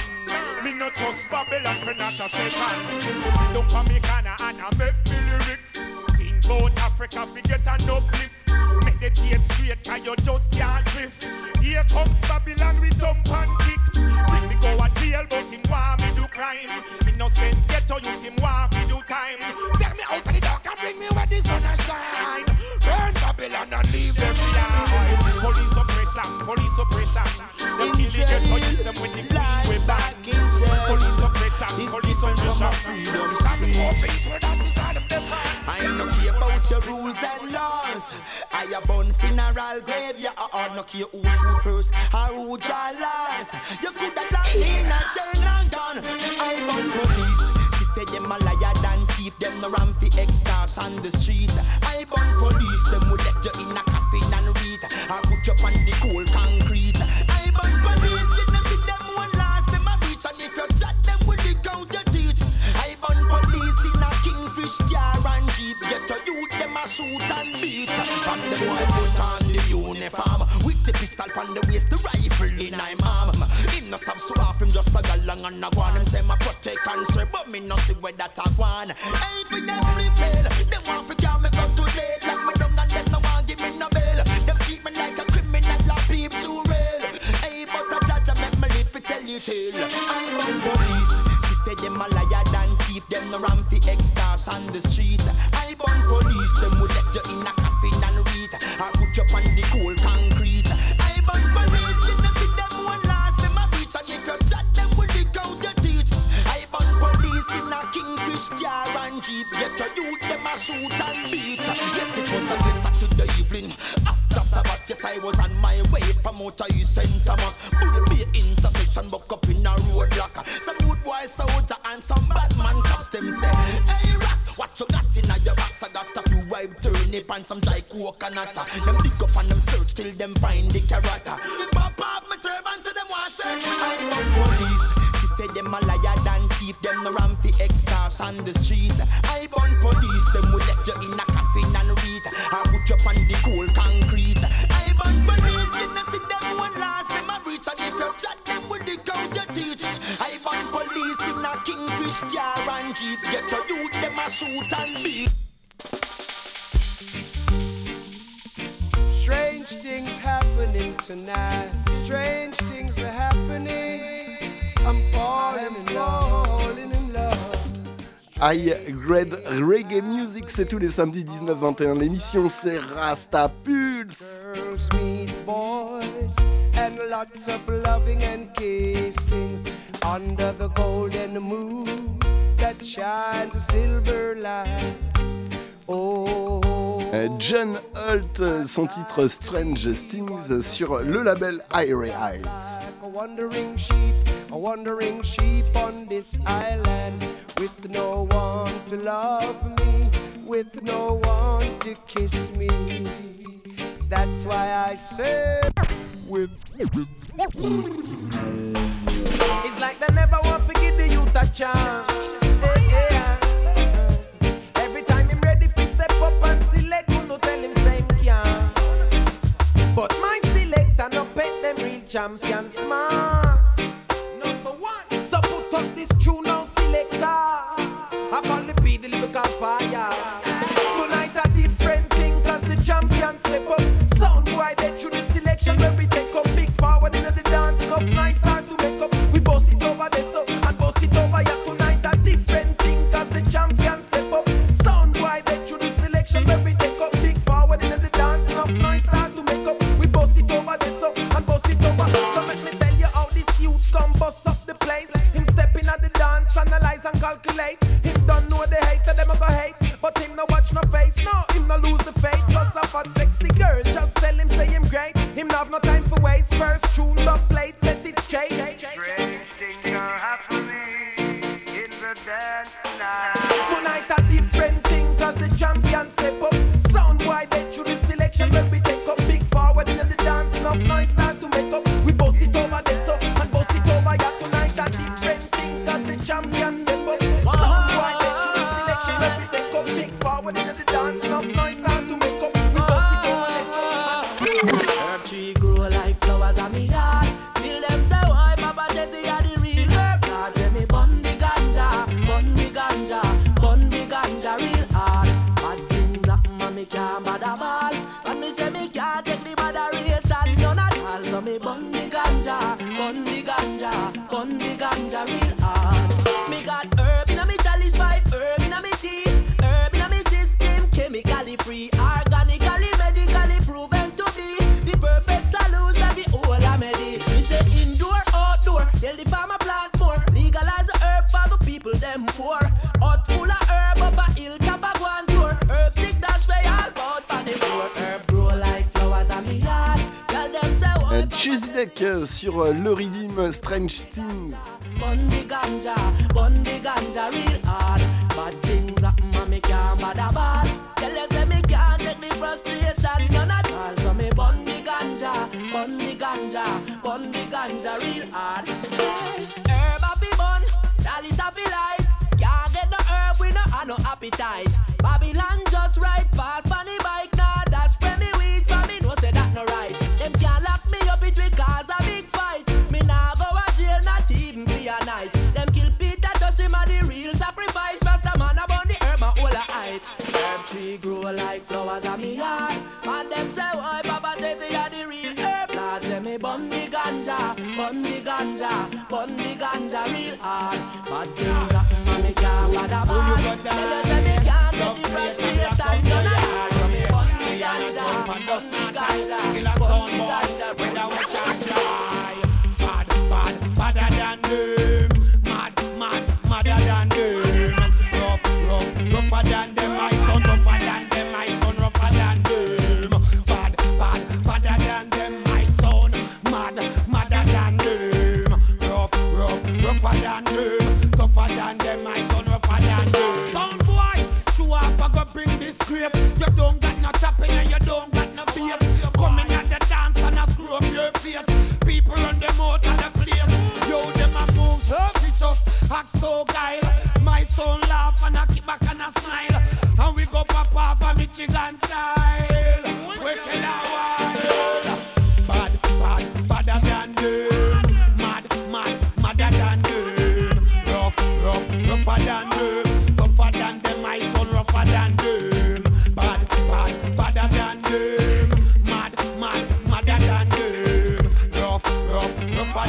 Me no trust Babylon for not a second. Sit down for me corner and I make me lyrics. Think about Africa, we get an uplift. Meditate straight, cause you just can't drift. Here comes Babylon Ghetto youth, him want me do time. Take me out of the dark and bring me where the sun a shine. Burn Babylon and leave them behind. Police oppression, police oppression. Them kill the ghetto youths, them with the queen way back. Police oppression, police oppression. Freedom, the poor people, that is all them demand.
I no care about your rules and laws. I a bun funeral grave, yeah, I no care who shoot first or who draw last. You coulda locked me in a jail and gone. I bun police. Said them a liar than thief, them no ram fi extras on the street. I bun police, them will left you in a coffin and read. I put you on the cold concrete. I bun police, you know see them one last, them a beat, and if you chat them will dig out your teeth. I bun police in a kingfish car and jeep, get a youth them a shoot and beat. And the boy put on the uniform with the pistol from the waist, the rifle in him arm him no stop so off him just a galang and a guan. Him say my protect and sir, but me no see where that a guan. Hey, for that refill, them want to carry me go to jail. Like me dung and them no want give me no bail. Them treat me like a criminal, like peep too real. Hey, but a judge a make me live to tell you tale. I'm police. She say them a liar than thief. Them no run fi extors on the street. I born police. Them will let you in a coffin and
read. I put you on the court. shoot and beat. Yes, it was a great Saturday evening. After Sabbath, yes, I was on my way from Outer East St. Thomas. Bull Bay intersection, buck up in a roadblock. Some good boy soldier and some bad man cops, them say, Hey, Ross, what you got in your box? I got a few ripe turnip and some dry coconut. Them dig up and them search till them find the carrot. Pop up my turban, say them want search me. I'm police say them a liar than thief. Them no ram fi extras on the streets. I burn police, them will let you in a coffin and read. I put you on the cold concrete. I burn police, you know see them one last. Them a breach and if you chat them with the count you teach. I burn police in a kingfish car and jeep. Get your youth, them a shoot and beat.
Strange things happening tonight. Strange things are happening.
High Grade Reggae Music, c'est tous les samedis 19-21. L'émission c'est Rasta Pulse.
Girls meet boys and lots of loving and kissing under the golden moon that shines a silver light. Oh.
Euh, John Holt, euh, son titre Strange Things sur le label Irie Eyes.
a wandering sheep on this island with no one to love me, with no one to kiss me. That's why I say, with.
It's like they never want to give the youth a chance. Yeah, yeah. Every time I'm ready to step up and select, you know, tell him same can. But my selector not pet them real champion smart up this tune now, selector. I call the P the lyrical fire. Tonight a different thing, cause the champion step up. Sound why they choose the selection.
change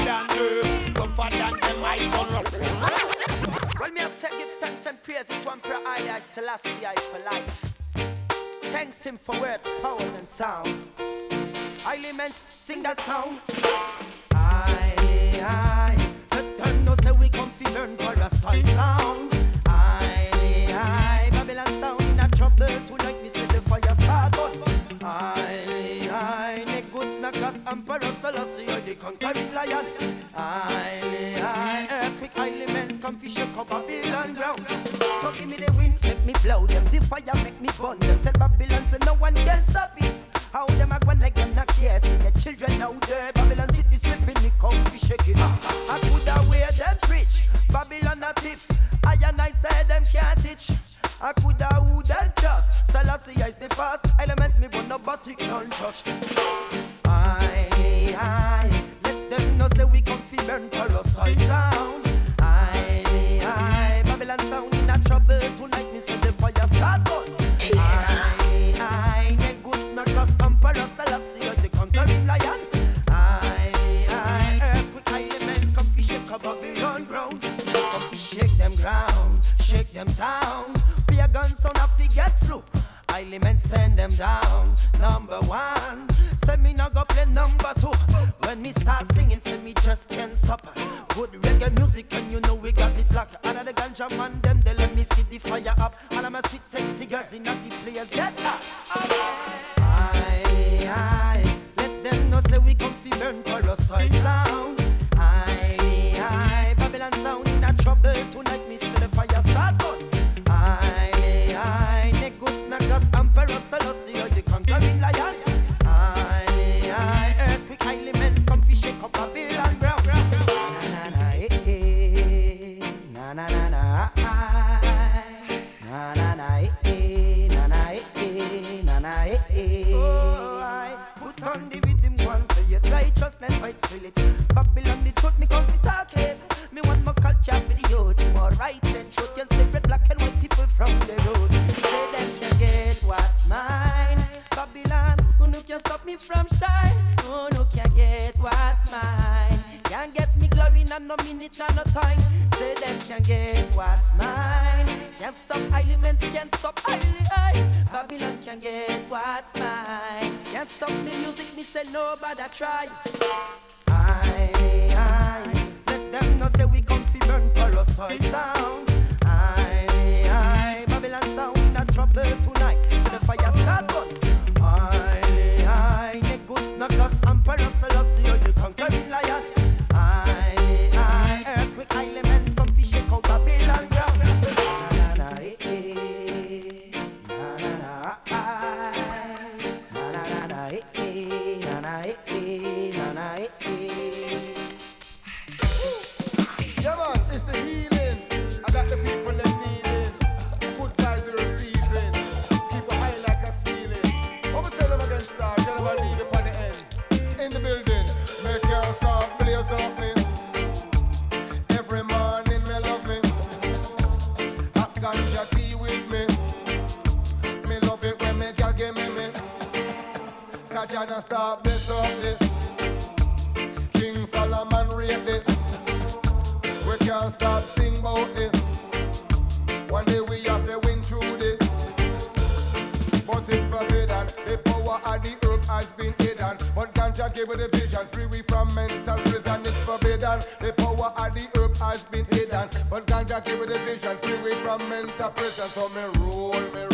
than them. Tougher than them, rough.
Well, me I say give thanks and praises to Emperor Haile I Selassie I for life. Thanks him for words, powers and sound. Elements sing that sound. Aye, aye. Let them know say we come fi learn parasite sounds. Aye, aye. Babylon sound in a trouble tonight. Me say the fire start on. Aye, aye. Negus, Nagas, Emperor I the conquering lion. Aye, aye. Earthquake elements shake up Babylon ground. So give me the wind, make me blow them. The fire make me burn them. Tell Babylon say no one can stop it. How them a go like them not care See the children out there Babylon city slipping me come shake it I coulda wear them preach Babylon a thief I and I say them can't teach I coulda who them trust Selassie is the first Elements me but nobody can touch Aye, aye burn parasite sound. Aye, aye Babylon sound in a trouble. Tonight me say the fire start burn. Aye, aye Negus, Nagas, Emperor Selassie. Is the conquering lion. Aye, aye Earthquake elements. Come fi shake up Babylon ground Come fi shake them ground Shake them down sound a fi get slow Elements send them down. Number one Say me not go play number two. When me start singing Say me just can't stop. Good reggae music And you know we got it locked. The ganja man Them they let me see the fire up. All my sweet sexy girls In the players get up. Aye, aye Let them know say we come fi burn parasite feel it Babylon the truth me come fi talk it. Me want my culture for the youths More right and truth. You separate black and white people from the road. Say them can get what's mine. Babylon Who no can stop me from shine? Who no can get what's mine? Can't get me glory in no minute and no time. Say them can get what's mine. Can't stop elements, can't stop highly Babylon can get what's mine. Can't stop the music, me say nobody try Aye Let them know say we come fi burn parasite sounds
and I stop this up it. King Solomon raved it. We can't stop sing about it. One day we have to win through it. But it's forbidden. The power of the earth has been hidden.
But ganja gave it a vision. Free we from mental prison. It's forbidden. The power of the earth has been hidden. But ganja gave it a vision. Free we from mental prison. So me roll, me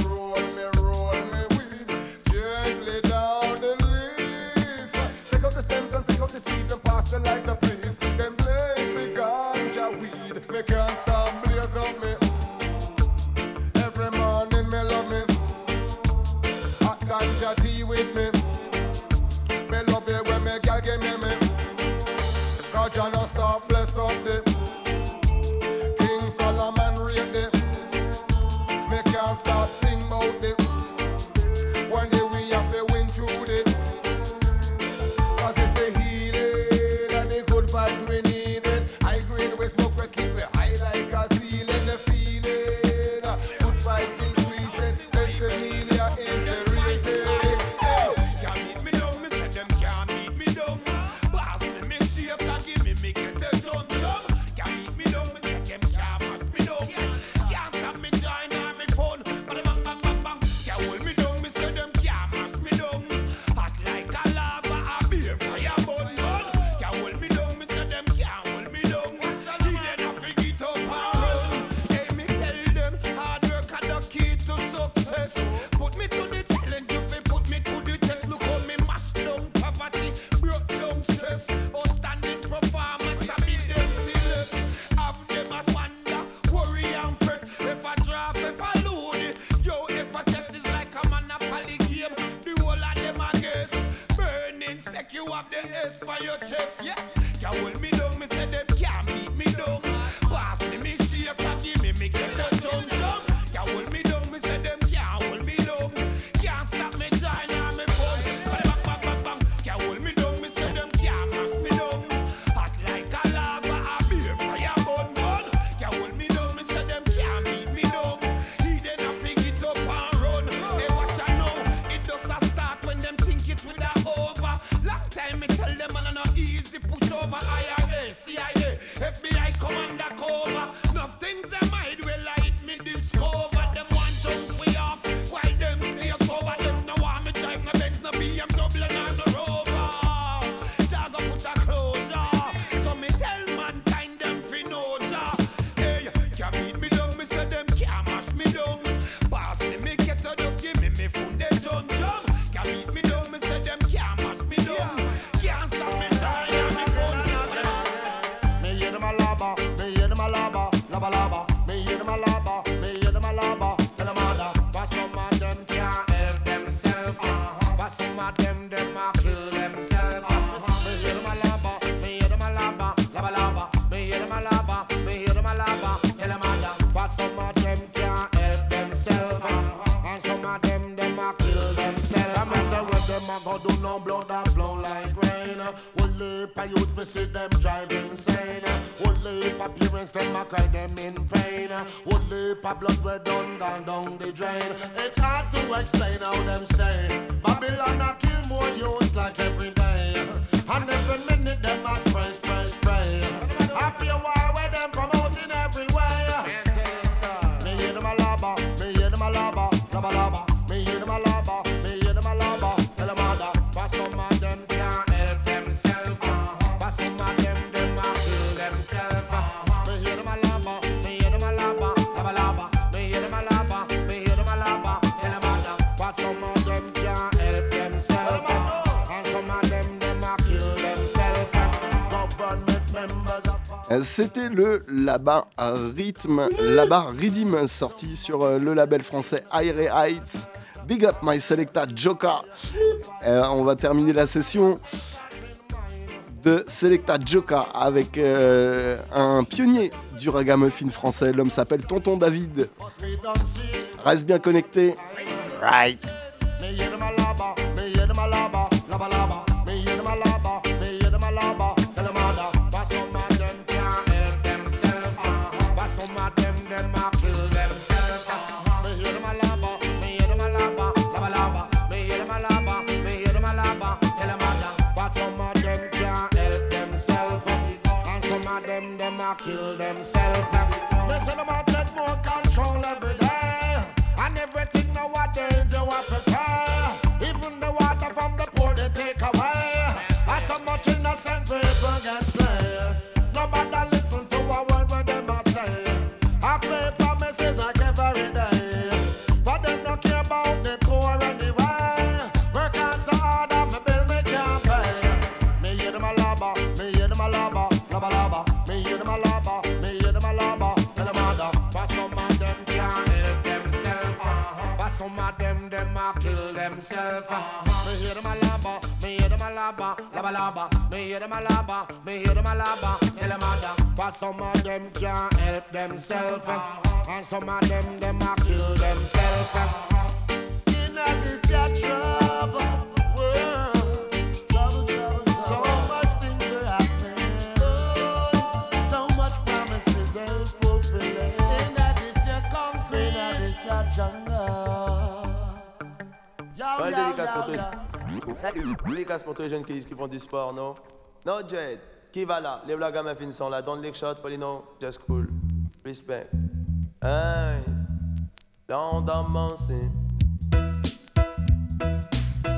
C'était le Labar Rhythm, Labar Rhythm sorti sur euh, le label français Aire Heights. Big up my selecta Joker. Euh, on va terminer la session de Selecta Joka avec euh, un pionnier du ragamuffin français. L'homme s'appelle Tonton David. Reste bien connecté. Right.
Themselves. Uh. Me hear them a laba, me hear them a laba, laba laba. Me hear them a laba, me hear them a laba. Tell them other, but some of them can't help themselves, uh. and
some of them them a kill themselves. Uh. In a this your trouble world, trouble,
Ouais,
yo,
dédicace pour tous. Dédicace pour tous les jeunes qui, qui font du sport, non? Non, Jed. Qui va là? Les blagues à ma fin sont là. Don't lick shot, Polino. Just cool. Respect. Hey. Lendemain, c'est.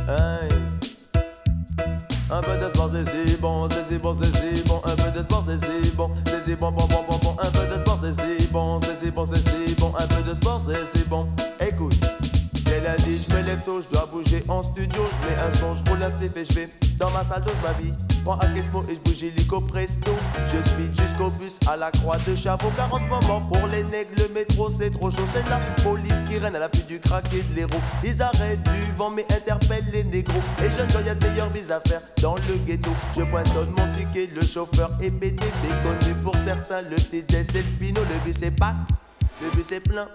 Hey. Un peu de sport, c'est si bon, c'est si bon, c'est si bon. Un peu de sport, c'est si bon, c'est si bon, bon, bon, bon, bon. Un peu de sport, c'est si bon, c'est si bon, c'est si bon. Un peu de sport, c'est si bon. Écoute. C'est lundi, je me lève je dois bouger en studio, je mets un son, je roule un stiff et je vais dans ma salle de ma vie. Prends un Gizmo et je bouge illico presto. Je speed jusqu'au bus à la croix de Chavot, car en ce moment pour les nègres, le métro c'est trop chaud. C'est la police qui règne à l'appui du crack de l'héros. Ils arrêtent du vent mais interpellent les négros. Et jeunes gens, y'a de meilleures à faire dans le ghetto. Je poinçonne mon ticket, le chauffeur est pété, c'est connu pour certains. Le TDS et le Pinot, le bus est pas, le bus est plein.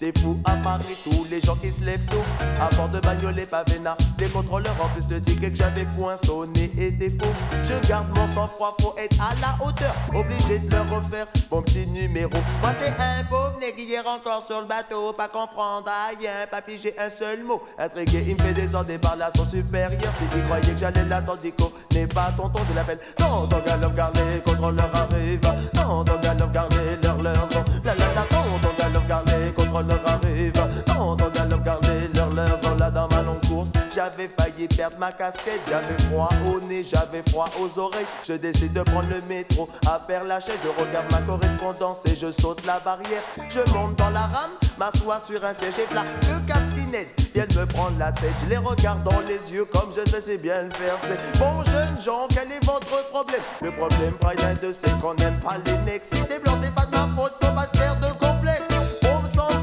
C'est fou à Paris, tous les gens qui se lèvent tôt. À bord de bagnole et pavena Les contrôleurs en plus de tickets que j'avais poinçonné étaient faux. Je garde mon sang-froid, faut être à la hauteur Obligé de leur refaire. Mon petit numéro Moi c'est un pauvre nègre hier encore sur le bateau. Pas comprendre rien, pas piger un seul mot. Intrigué, il me fait descendre par la son supérieur. S'il croyait que j'allais l'attendre, Dico n'est pas tonton, je l'appelle. Tonton Galop, car les contrôleurs arrivent Tonton Galop, car les leurs leurs sont La la la, tonton Galop, car les contrôleurs arrivent Tonton Galop, car les leurs leurs sont là dans ma longue course. J'avais failli perdre ma casquette. J'avais froid au nez, j'avais froid aux oreilles. Je décide de prendre le métro à Père Lachaise Je regarde ma correspondance et je saute la barrière. Je monte dans la rame, m'assois sur un siège et là deux quatre skinheads viennent me prendre la tête. Je les regarde dans les yeux comme je sais bien le faire. C'est bon jeunes gens, quel est votre problème? Le problème rien de c'est qu'on n'aime pas les necks. Si t'es blanc c'est pas de ma faute, faut pas te faire de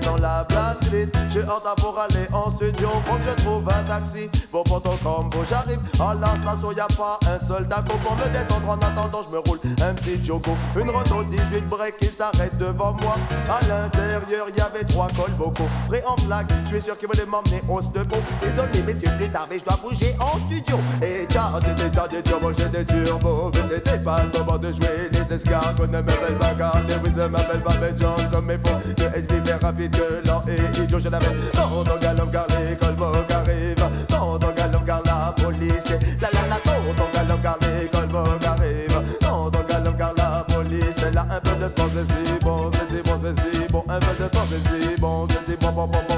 sont la place Je hâte pour aller en studio Faut que je trouve un taxi. Pour ton combo J'arrive à la station, y a pas un seul taco Pour me détendre. En attendant, je me roule un petit jogo Une Renault 18 break qui s'arrête devant moi. À l'intérieur, y avait trois colbocos. Prêt en flag, je suis sûr qu'ils voulaient m'emmener au studio. Désolé messieurs, plus tard, mais je dois bouger en studio. Et t'étais déjà des turbos, j'ai des turbos. Mais c'était pas le moment de jouer. Les escargots Ne m'appelle pas Carl Lewis, ne m'appelle pas. Ben Johnson Mais faut que être vivre rapide que lent et idiot Je l'avais. Dans galop car les colbocos arrivent galop car la police La la la, dans ton galop car les colbocos arrivent Dans galop car la police là. Un peu de force, c'est si bon, c'est si bon, c'est si bon. Un peu de force, c'est si bon, c'est si bon, bon, bon, bon,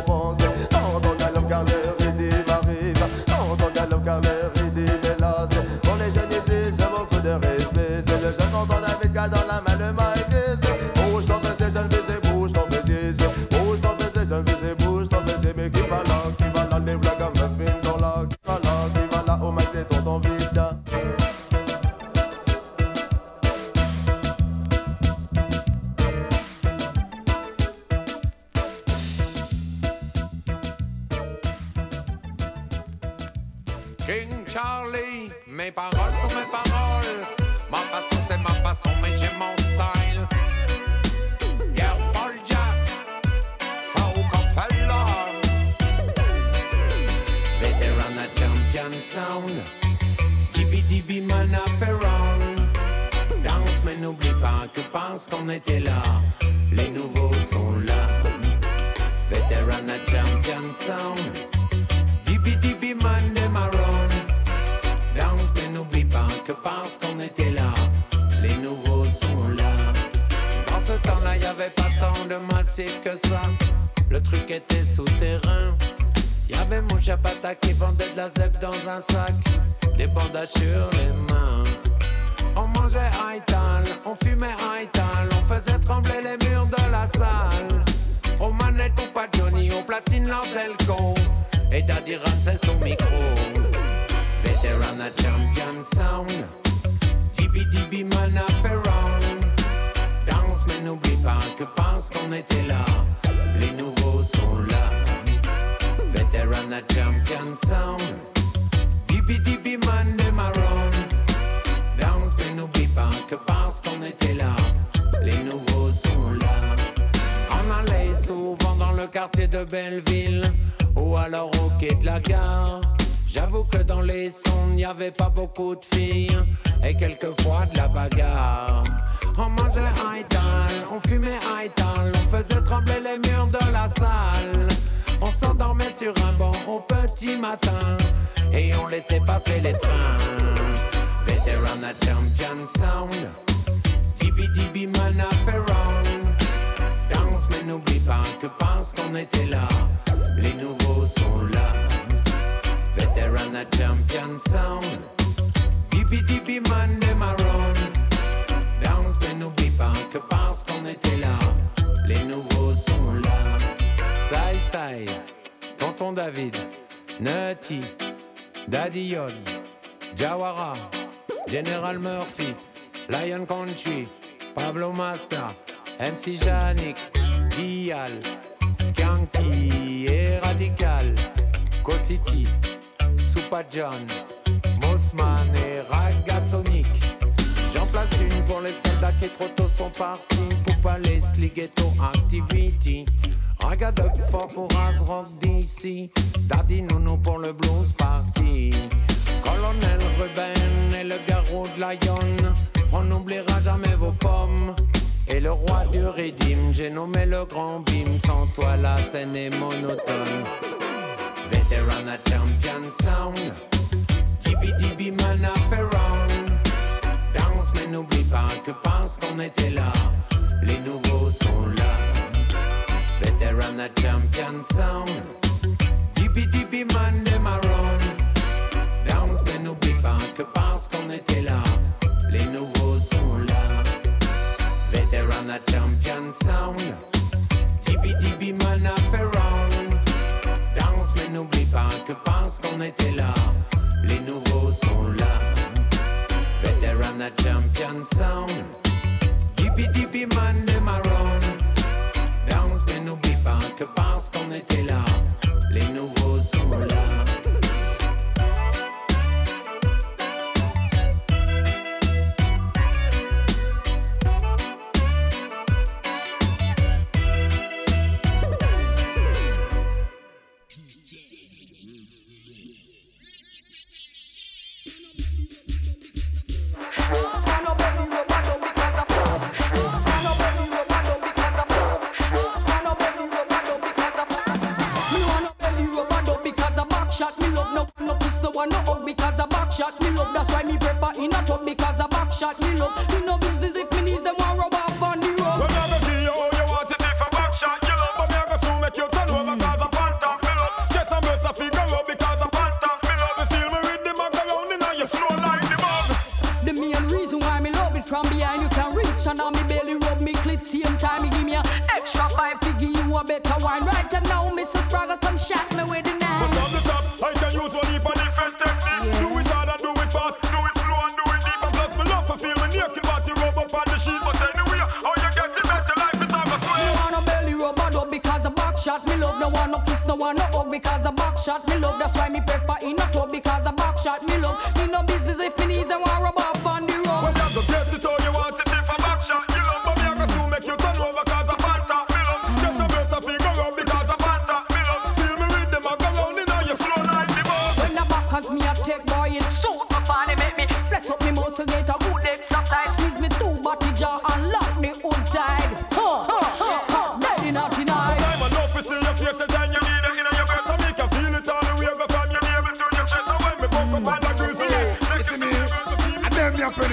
matin et on laissait passer les trains. Veteran a champion sound, Dibi Dibi man a. Danse mais n'oublie pas que parce qu'on était là, les nouveaux sont là. Veteran a champion sound, Dibi Dibi man de. Danse mais n'oublie pas que parce qu'on était là, les nouveaux sont là. Sai Sai, Tonton David, Nutty, Daddy Yod, Jawara, General Murphy, Lion Country, Pablo Masta, MC Janik, Guial, Skanky et Radical, City, Super John, Mossman et Ragasonic. Pour les soldats qui trop tôt sont partis pour Palace, Ghetto Activity. Ragadog fort pour Rock DC. Daddy Nounou pour le blues party. Colonel Ruben et le garou de Lion. On n'oubliera jamais vos pommes. Et le roi du Redim, j'ai nommé le grand bim. Sans toi, la scène est monotone. Veteran a champion sound. Dibi Dibi man a n'oublie pas que parce qu'on était là, les nouveaux sont là. Veteran champion sound. Dibi Dibi man de marron. Danse, mais n'oublie pas que parce qu'on était là, les nouveaux sont là. Veteran a champion sound. Dibi Dibi man a fait round. Danse, mais n'oublie pas que parce qu'on était là, sound. Dibi Dibi man
that's why me prefer in a tub because a back shot. Me love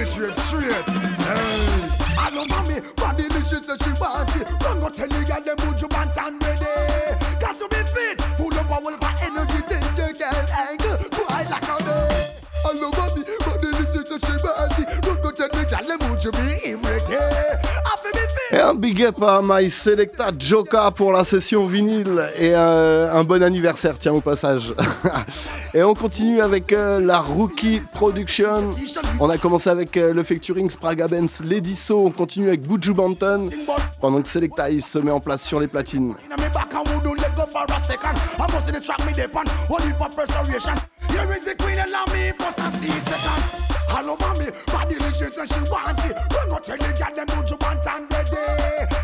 penetrate straight. Hey. I know mommy, body licious that she want it. Run go tell the girl them would you want and ready. Got to be fit, full of power, my energy, take the girl angle. Boy like a day. I love mommy, body licious that she want it. Run go tell the girl them would you be ready.
un big up à My Selecta Joka pour la session vinyle et euh, un bon anniversaire, tiens au passage. et on continue avec euh, la Rookie Production. On a commencé avec euh, le featuring Spraga Benz Lady So, on continue avec Buju Banton pendant que Selecta il se met en place sur les platines.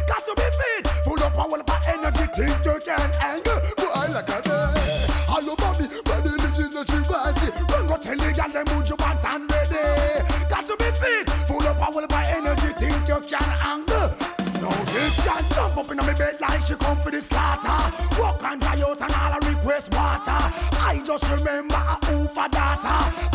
Got to be fit, full up all of energy, think you can angle. Boy, like a day. All over me, body go tell the girl you want and ready. Got to be fit, full up all of energy, think you can angle. Now can't jump up in my bed like she come for the slaughter. Walk and dry out and all request water. I just remember a owe for data.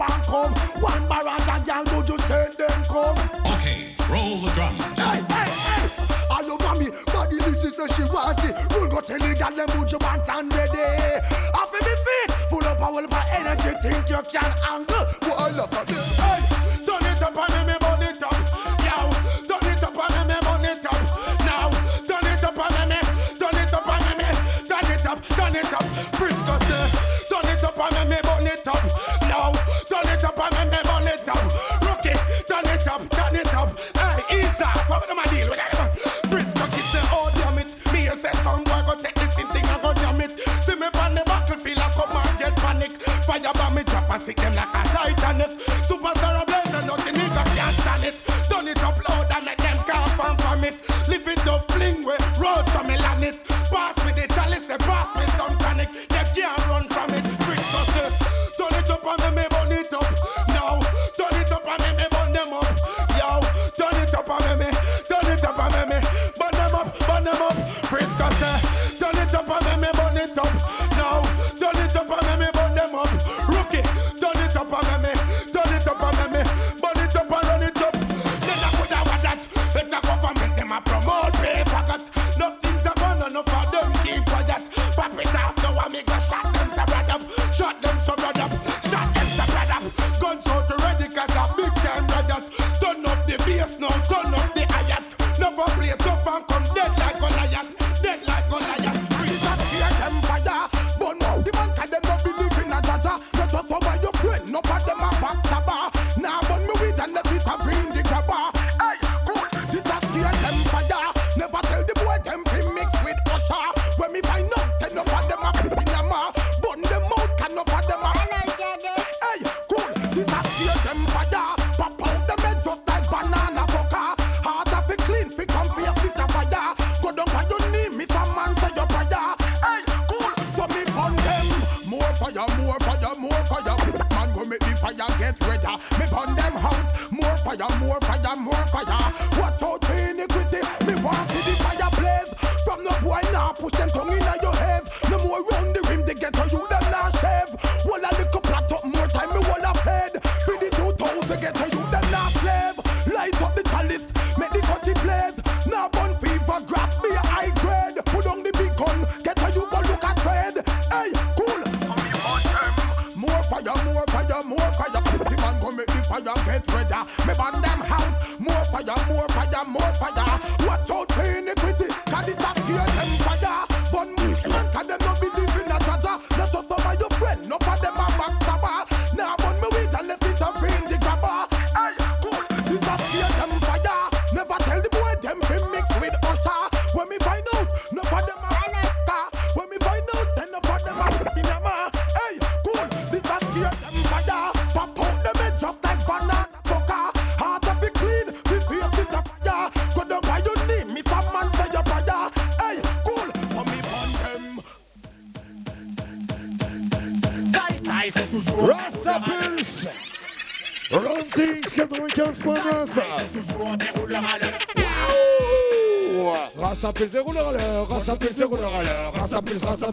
up and come. One barrage of gal, would you send them come?
Okay, roll the drum.
Hey, hey, hey. Are you mommy? Body this is a she want it. Rule go tell the gal them would you want and ready. Off of me feet, full of power, full energy. Think you can angle? Well, look at me. and sick them like a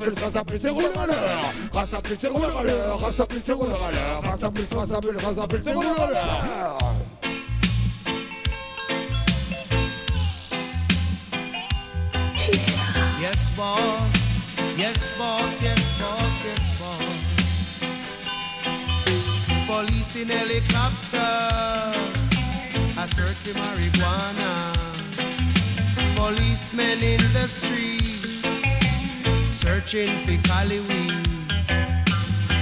Rassapule, rassapule, c'est rouleur à l'heure c'est à l'heure c'est à l'heure c'est à l'heure
for.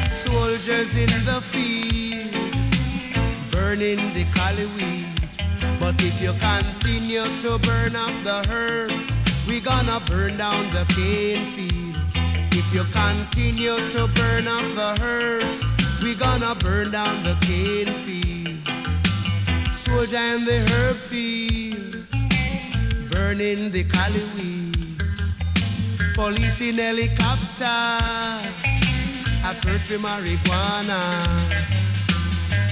Soldiers in the field, burning the cali weed. But if you continue to burn up the herbs, we gonna burn down the cane fields. If you continue to burn up the herbs, we gonna burn down the cane fields. Soldier in the herb field, burning the cali weed. Police in helicopter, I search for marijuana.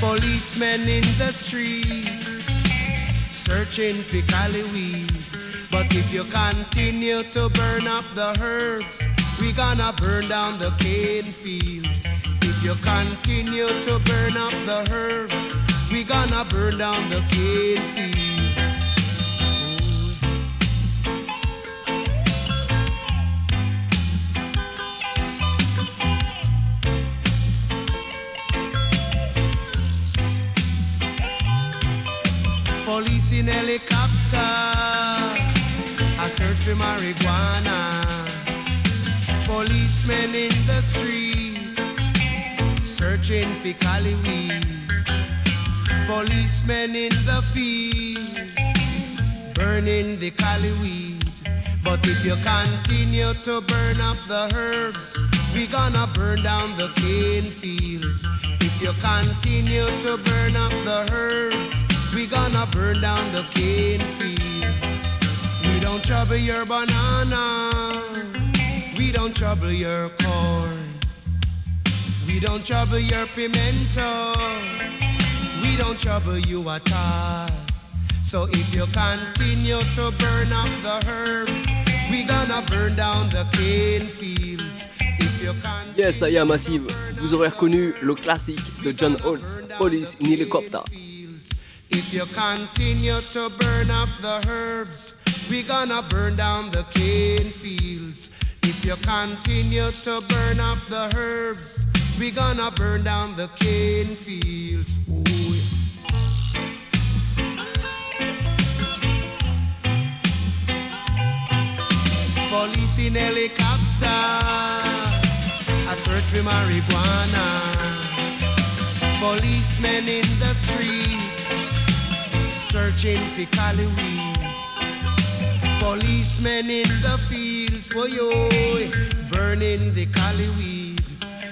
Policemen in the streets, searching for cali weed. But if you continue to burn up the herbs, we gonna burn down the cane field. If you continue to burn up the herbs, we gonna burn down the cane fields. For marijuana. Policemen in the streets, searching for cali weed. Policemen in the field, burning the cali weed. But if you continue to burn up the herbs, we gonna burn down the cane fields. If you continue to burn up the herbs, we gonna burn down the cane fields. Don't trouble your banana. We don't trouble your corn. We don't trouble your pimento. We don't trouble you at all. So if you continue to burn up the herbs, we gonna burn down the cane fields. If you
Yes, I am Massive. Vous aurez reconnu le classique de John Holt, Police in Helicopter.
If you continue to burn up the herbs, we gonna burn down the cane fields. If you continue to burn up the herbs, we gonna burn down the cane fields. Ooh, yeah. Police in helicopter, I search for marijuana. Policemen in the streets, searching for cali weed. Policemen in the fields, boy, yo, burning the cali weed.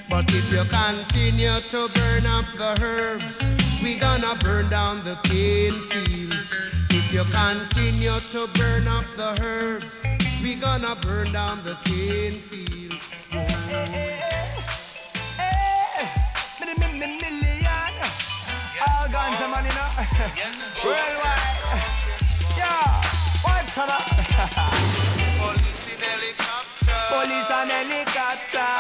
But if you continue to burn up the herbs, we gonna burn down the cane fields. If you continue to burn up the herbs, we gonna burn down the cane fields.
million. All ganja man, you know. Worldwide. Yeah. What's up?
Police in helicopter.
Police and helicopter.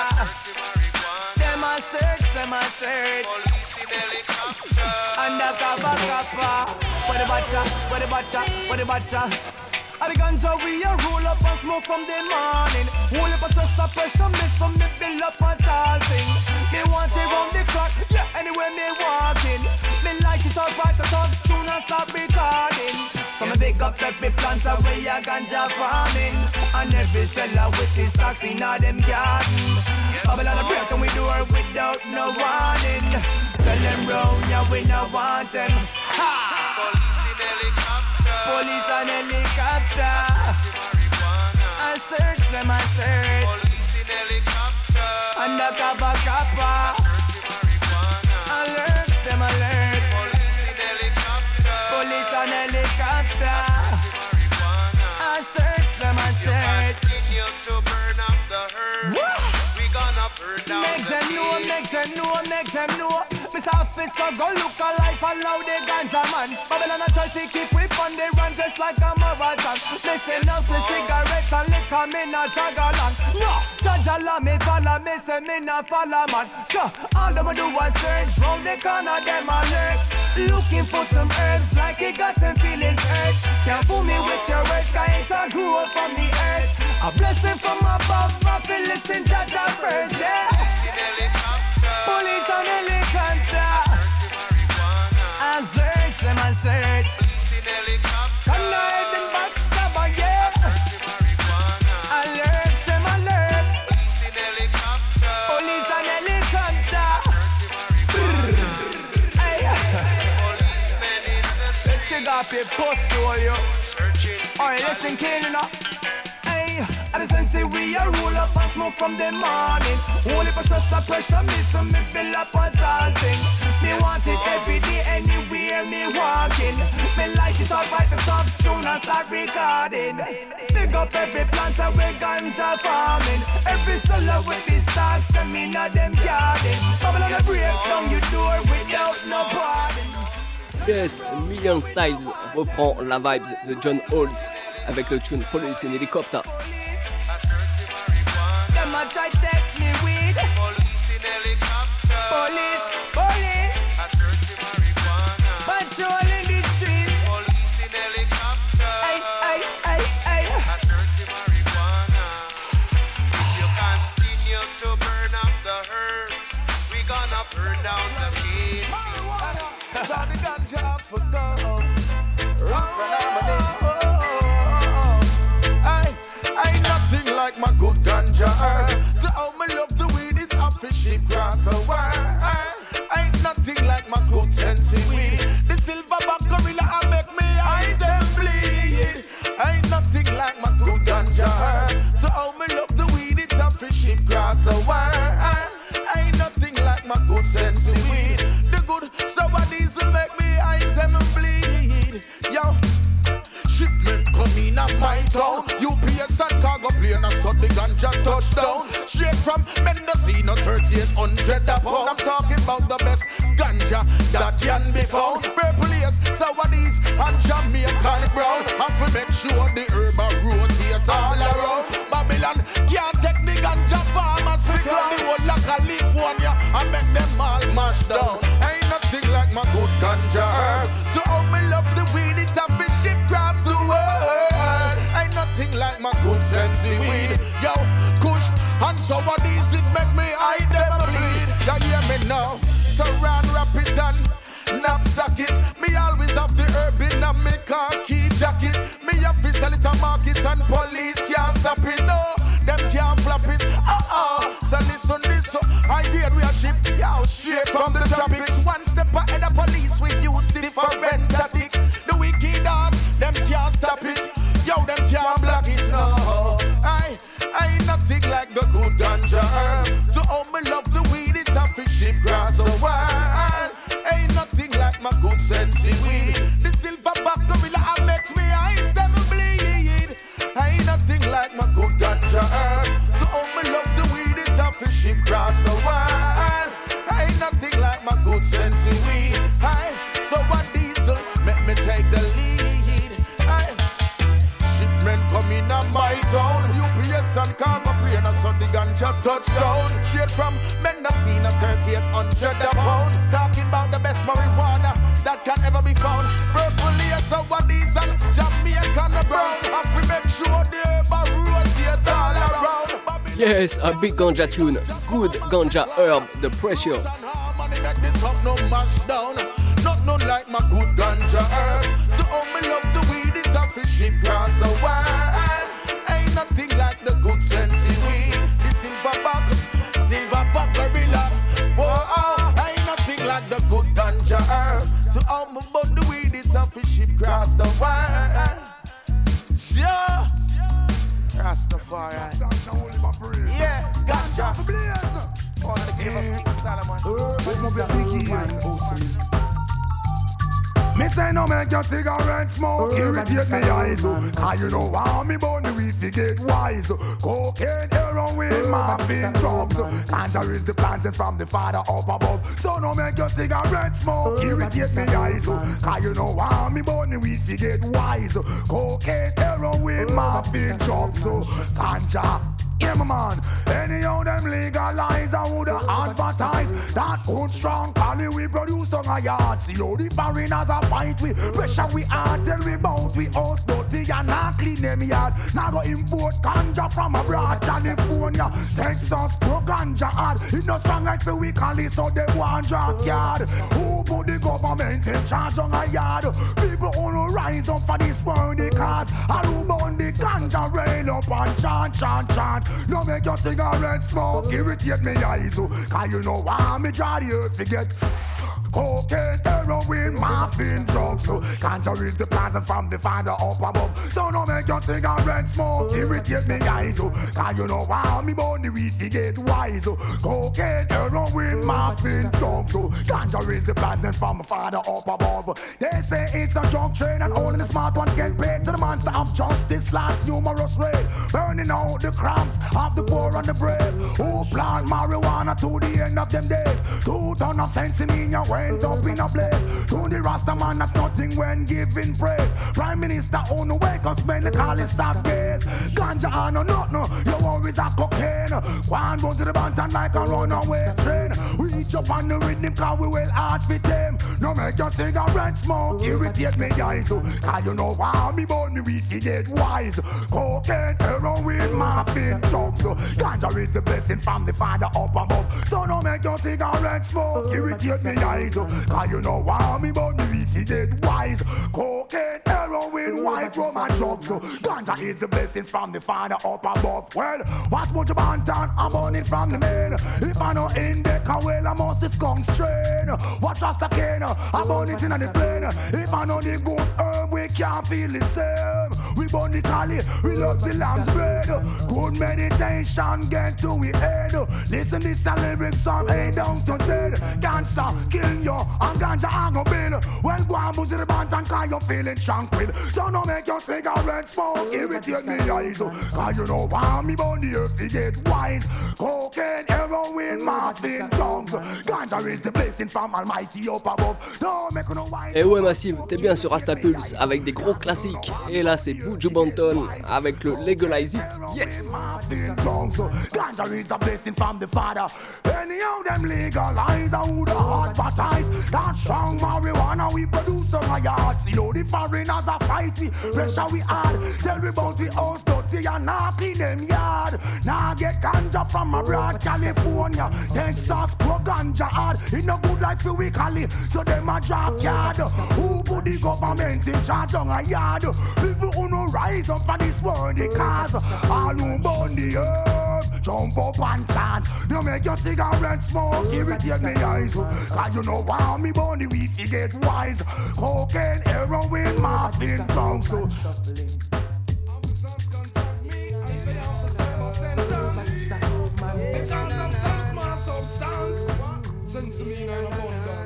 Them a search, them a search.
Police in helicopter.
Undercover copper. Where the butcher, where the butcher, where the butcher. All the ganja we a roll up and smoke from the morning. Hold up a stress of pressure, me some me fill up a tall thing. Me want it round the clock, yeah, anywhere me walking. Me like it up right, I talk tune and stop recording. So me big up every plant away a ganja farming. And every seller with his stocks in all them garden. Babylon a break and we do it without no warning. Tell them round, yeah, we no want them. Ha!
Police in helicopter.
Police and helicopter. I search them, I search.
Police in helicopter.
Undercover copper. Make
the
them know, make them know, make them know. Miss Officer, go look alive and now the ganja man. Babylon a try to keep we on the run just like a marathon. Listen now to cigarettes and liquor, me not drag along. No, judge Allah, me follow, me say me not follow man. Sure, all them a do is search round the corner, them alert. Looking for some herbs like it got them feeling hurt. Can't fool me with your words, cause it all grew up from the earth. A blessing from above, I feel listen, judge first, yeah.
Police in helicopter.
Helicopter. search. Come heading backstabber, yeah. Alert, them alert. Police helicopter. You. Alright, listen, kill now. Hey, I just sense it, we a roll up smoke from the morning. Stress and pressure, me so me fill up on all thing. Me want it every day, anywhere me walking. Me light it up, the top tune and start recording. Pick up every plant and we ganja farming. Every solo with these stocks, them in a them garden. Babylon break down your door without no pardon.
Yes, Million Styles reprend la vibes de John Holt avec le tune Police in Helicopter.
Ganja
herb. To how me love the weed, it off a ship across the world. Ain't nothing like my sensi weed. Ganja touchdown. Straight from Mendocino, 3800 a pound. I'm talking about the best ganja that can be found. Purple lace, sour these, and Jamaican brown. Have to make sure the herb a rotate all around. Babylon can't take the ganja farmers for clown. The whole of California and make them all mash down. Ain't nothing like my good ganja herb. And sour these, it make me eyes them bleed. You hear me now? Surround rapid and knapsackets. Me always have the herb in a me khaki jacket. Me have to sell it market and police can't stop it. No, them can't flap it. Uh-uh. So listen this, so I hear we are ship, yo, straight from the The silverback gorilla, I makes me eyes them bleed. Ain't nothing like my good ganja herb. To all me love the weed, it a fish cross the world. Ain't nothing like my good sensi weed. Aye, so what diesel, make me take the lead. Aye. Shipment coming on my town. UPS and cargo plane, I saw the ganja touchdown. Straight from Mendocino, 3800 a pound. Talking about the best marijuana that can ever be found. Purple lace, sour these and Jamaican brown. Make sure the herb rotate all around.
Yes, a big ganja tune. Good ganja herb, the pressure.
Money make this up no. Not like my good ganja herb. To me love the weed, it a fish ship cross the world. Ain't nothing like the good sensi weed. The silverback, To bud the weed, it a fish ship cross the world. Yeah. Rastafari. Yeah. All the give up King Solomon.
Oh, Me say no make your cigarette smoke irritate me eyes. Cause ah, you know how me burn the weed fi get wise. Cocaine, heroin, morphine, drugs. Ganja is the planting from the father up above So no make your cigarette smoke irritate me eyes. Cause ah, you know how me burn the weed fi get wise. Cocaine, heroin, morphine, drugs. Ganja yeah, my man. Anyhow, them legalize, I woulda advertise that good strong Cali we produce on a yard. See how the foreigners a fight we pressure we hard tell we bout we house dirty and not clean them yard. Now go import ganja from abroad, California, Texas, grow ganja hard. It no strong like the we call it, so they want junkyard. Who put the government in charge on a yard? People no rise up for this world, the cause. I who burn the ganja rain up and chant, chant, chant. No make your cigarette smoke irritate me eyes. oh. Cause you know why me draw the earth to get cocaine, heroin, morphine, drugs. So ganja is the plant from the father up above. So no make your cigarette smoke irritate me eyes. oh. Cause you know why me burn the weed to get wise. oh. Cocaine, heroin, morphine, drugs. So ganja is the plant from the father up above. They say it's a drug train and only the smart ones get paid to the monster of justice last numerous raid. Burning out the cramps of the poor and the brave. Who plant marijuana to the end of them days. Two ton of sense in me went up in a blaze. To the Rasta man, that's nothing when giving praise. Prime Minister on the up, spend the call it stop gaze. Ganja ah, on not, no, your worries are cocaine. One run to the bantan like a runaway train. Reach up on the rhythm, cause we will hard fit them. No make your cigarette smoke, irritate me eyes. Cause you know why me burn me weed fi get wise. Cocaine, heroin, morphine, drugs. Ganja is the blessing from the Father up above. So no make your cigarette smoke, irritate me eyes. Cause you know why me burn me weed fi get wise. Cocaine, heroin, white rum and drugs. Ganja is the blessing from the Father up above. Well, what's much about town? I'm burning from the main. If I know in the car, well, I must the skunk strain. Watch us the cane, I burn it in the plane. If I know the good herb, can't feel the same. We burn the cali, we love the lamb's bread. Good meditation, get to we head. Listen this a lyrics from A down to. Cancer, kill you, and ganja. Well, go and put to and cause you're feeling tranquil. So no make your cigarette smoke, irritate me eyes. Cause you know why me the earth, you get wise. Cocaine, heroin, morphine. Ganja is the blessing from Almighty up above. Don't make no wine.
Et ouais Massive, t'es bien sur avec des gros classiques. Et là c'est Buju Banton avec le Legalize It. Yes
so them a drop yard. Who put the government in charge on a yard? People who no rise up for this world, cause all who burn the earth, jump up and chant. You make your cigarette smoke, irritate me eyes. Cause you know why me burn the weed, you get wise. Cocaine, heroin, morphine, drugs. So
Sense me in abundance.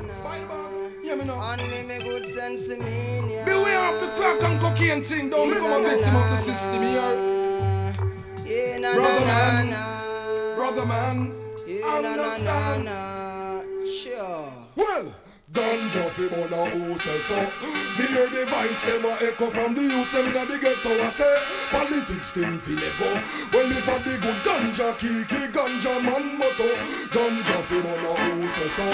Yeah, me know.
And me good sense to me, yeah.
Beware of the crack and cocaine thing. Don't become a victim of the system here.
Yeah, na,
Brother man. Brother man.
Na, na,
Understand?
Sure.
Well, ganja fi burn a say so. Me hear the voice them a echo from the youth them inna the ghetto a say politics thing fi let go. Well, if a the good ganja kiki ganja man motto, ganja fi burn a say so.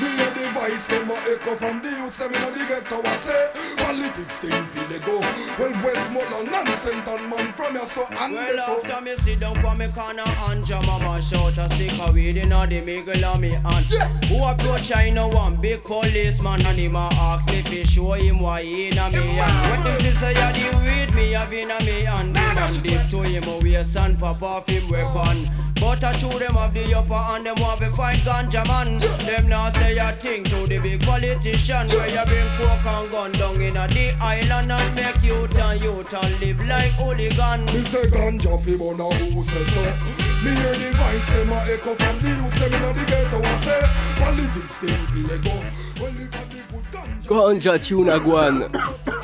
Me hear the voice them a echo from the youth them inna the ghetto a say politics thing fi let go. Well, Westmoreland nonsense and man from your so and
Well,
so.
after me sit down for me corner and jam a mash out a stick of weed inna the middle of me hand. Who approach I know one big policeman and him a ask me fi show him why he inna me. When him say ya the weed me have inna me hand, the man dip to him a waist and pop off him weapon. But I chew them have the upper and them want to fight ganja man. Them now say a thing to the big politician where you bring coke and gun down inna the island and make youth and youth and live like hooligan.
Me say ganja fi burn a who say so. Me hear the voice them a echo from the youth them inna the ghetto a say politics thing fi let go. Well, if a the good ganja
Ganja Tune Agwan.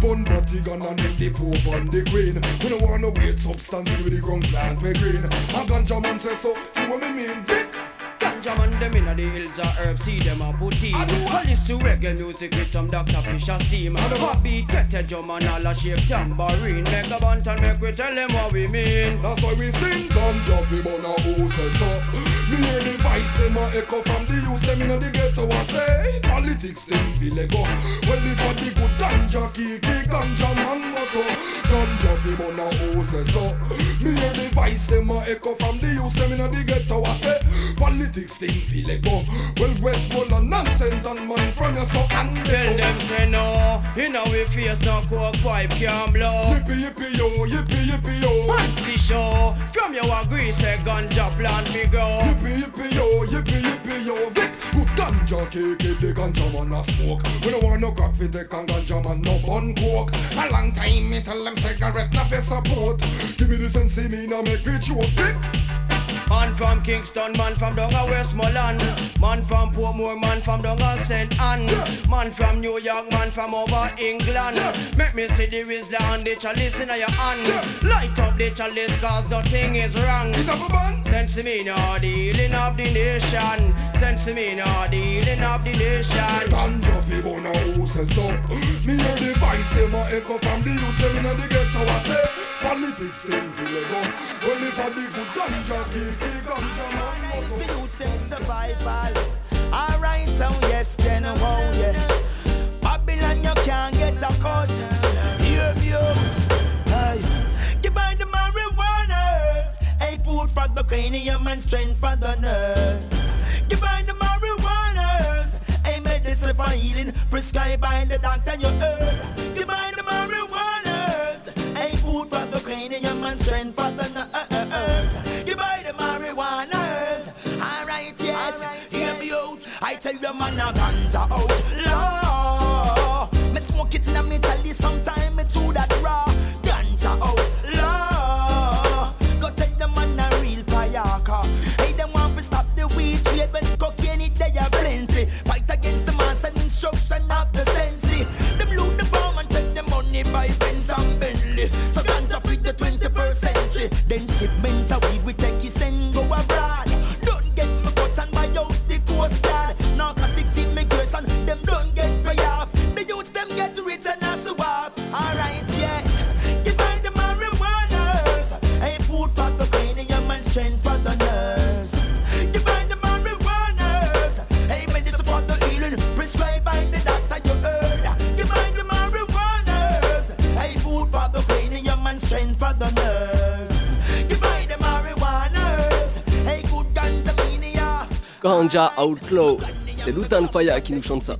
Keep on Vatican and then the Pope and the Queen. We don't want no weird substance with the ground plant we green. A ganja man say so, see what me mean?
Rastaman them inna the hills of herb, see them a put in. I listen to reggae music with some Dr. Fisher steam. Hot beat, tete drum and all a shake tambourine. Make a bunt and make we tell them what we mean.
That's why we sing ganja fi burn a who say eh, so. Me hear the voice them a echo from the youth them inna the ghetto a say politics them fi lego. Well the body good ganja kiki ganja man motto. Ganja fi burn a who say eh, so. Me hear the voice them a echo from the youth them inna the ghetto a say politics them fi lego. Well Westmoreland nonsense and man from your so and
Tell them say no, you know we face no coke pipe can blow.
Yippee yippee yo, yippee yippee yo.
Fancy show, from you agree say ganja plant fi grow.
Yippee yippee yo, yippee yippee yo. Vic, good ganja cake, the ganja man a smoke. We don't want no crack take and ganja man no fun coke. A long time me tell them cigarette na fi support. Give me the sense me now make me choke. Vic.
Man from Kingston, man from down a Westmoreland Man from Portmore, man from down a St. Ann. Man from New York, man from over England. Make me see the wisdom and the chalice in your hand. Light up the chalice cause nothing is wrong. Sense me now the healing of the nation. Sense me now the healing of the nation.
Ganja fi burn a who say so. Me hear the voice them a echo from the youth them inna the ghetto a say politics them fi lego. Well if a the good ganja motto.
the youths them survival. Alright, yes, then oh yeah. Babylon, you can't get a cut. By the marijuana. Hey, food for the cranium and strength for the nerves. Give by the marijuana. Hey, medicine for healing, prescribed by the doctor you heard. The. Hey, food for the cranium and strength for the tell you, man, a out. Oh, Law. Me smoke it in a me sometime me chew that raw. Out. Oh, Law. Go tell the man a real them want to stop the weed trade cocaine it they plenty. Fight against the mass and instruction of Ganja
Outlaw. C'est Lutan Fire qui nous chante ça.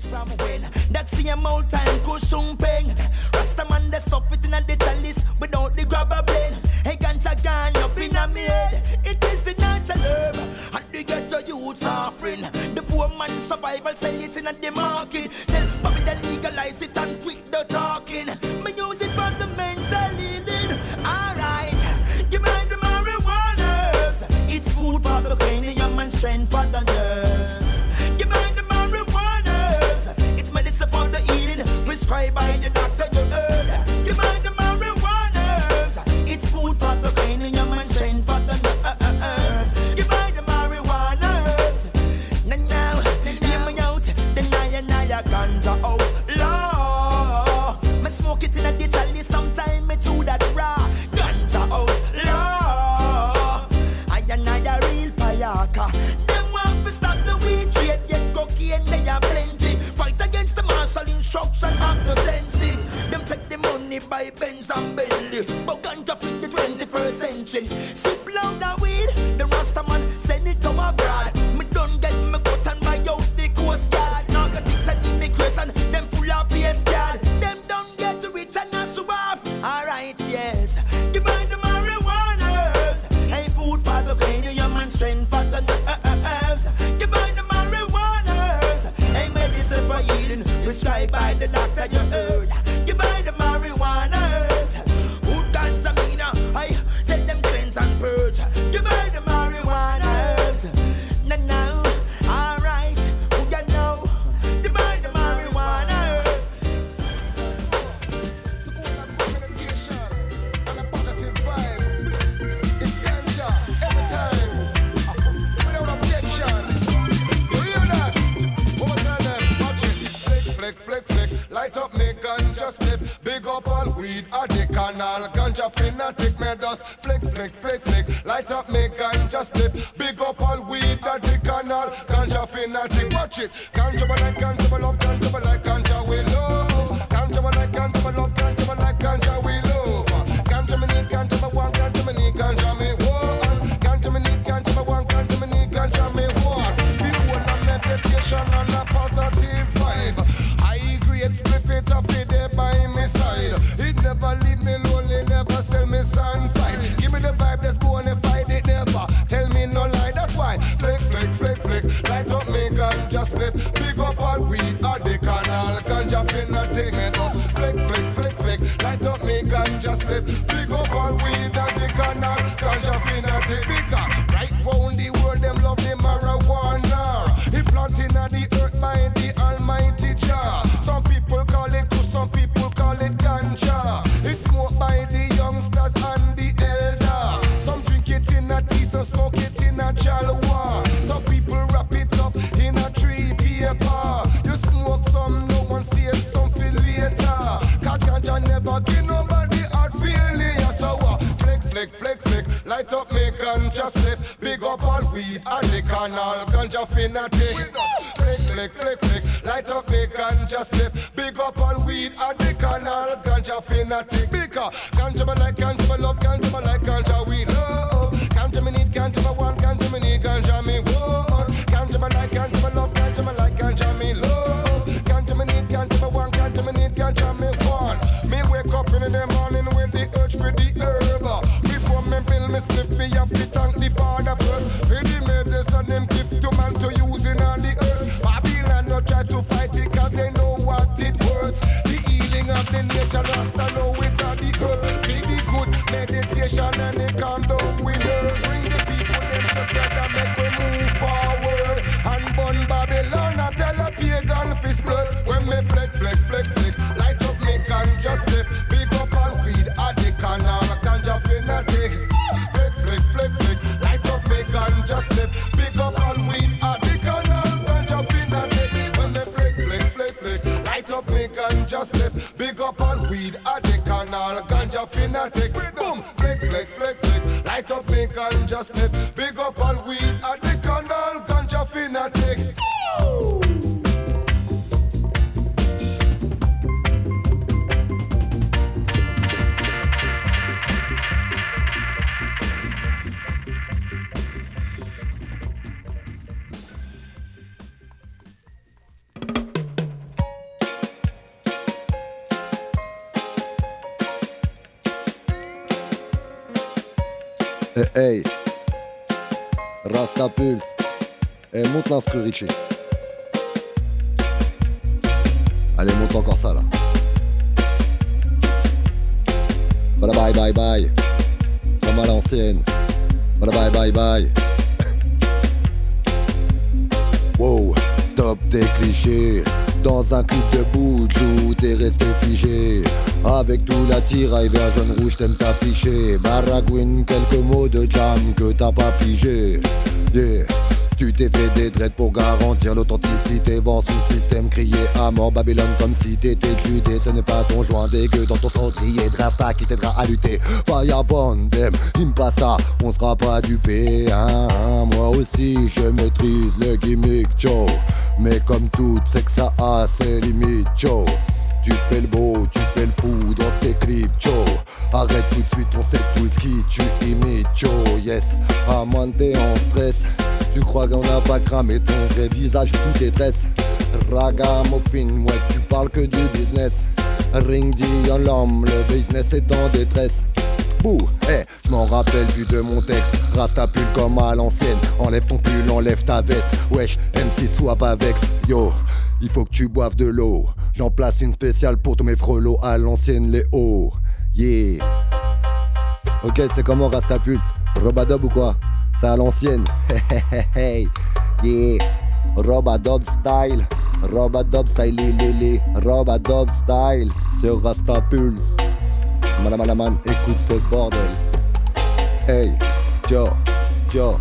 Allez, monte encore ça là. Voilà, bye bye bye. Comme à l'ancienne. Bye bye bye bye. Wow, stop tes clichés. Dans un clip de Boudjou, t'es resté figé. Avec tout la tiraille vers jaune rouge, t'aimes t'afficher. Baragouine, quelques mots de jam que t'as pas pigé pour garantir l'authenticité. Vent sous système, crier à mort Babylone comme si t'étais judé. Ce n'est pas ton joint dégueu dans ton centrier. Drafta qui t'aidera à lutter. Firebond, them, impasta, on sera pas dupé. Moi aussi, je maîtrise le gimmick, Joe. Mais comme tout, c'est que ça a ses limites, Joe. Tu fais le beau, tu fais le fou dans tes clips, Joe. Arrête tout de suite, on sait tous qui tu imites, Joe. Yes, à moins en stress. Tu crois qu'on n'a pas cramé ton vrai visage sous tes tresses Ragamuffin, ouais tu parles que du business Ring dit en l'homme, le business est en détresse Bouh, hey, je m'en rappelle du de mon texte. Rase ta pull comme à l'ancienne. Enlève ton pull, enlève ta veste. Wesh, M6 swap avec. Yo, il faut que tu boives de l'eau. J'en place une spéciale pour tous mes frelots à l'ancienne, les hauts. Yeah. Ok, c'est comment Rasta Pulse? Robadub ou quoi? c'est à l'ancienne. Hey, hey, yeah. Robadob style. Robadob style, lili, Robadob style. Sur Raspa Pulse. Madame Alaman, écoute ce bordel. Hey, Joe, Joe.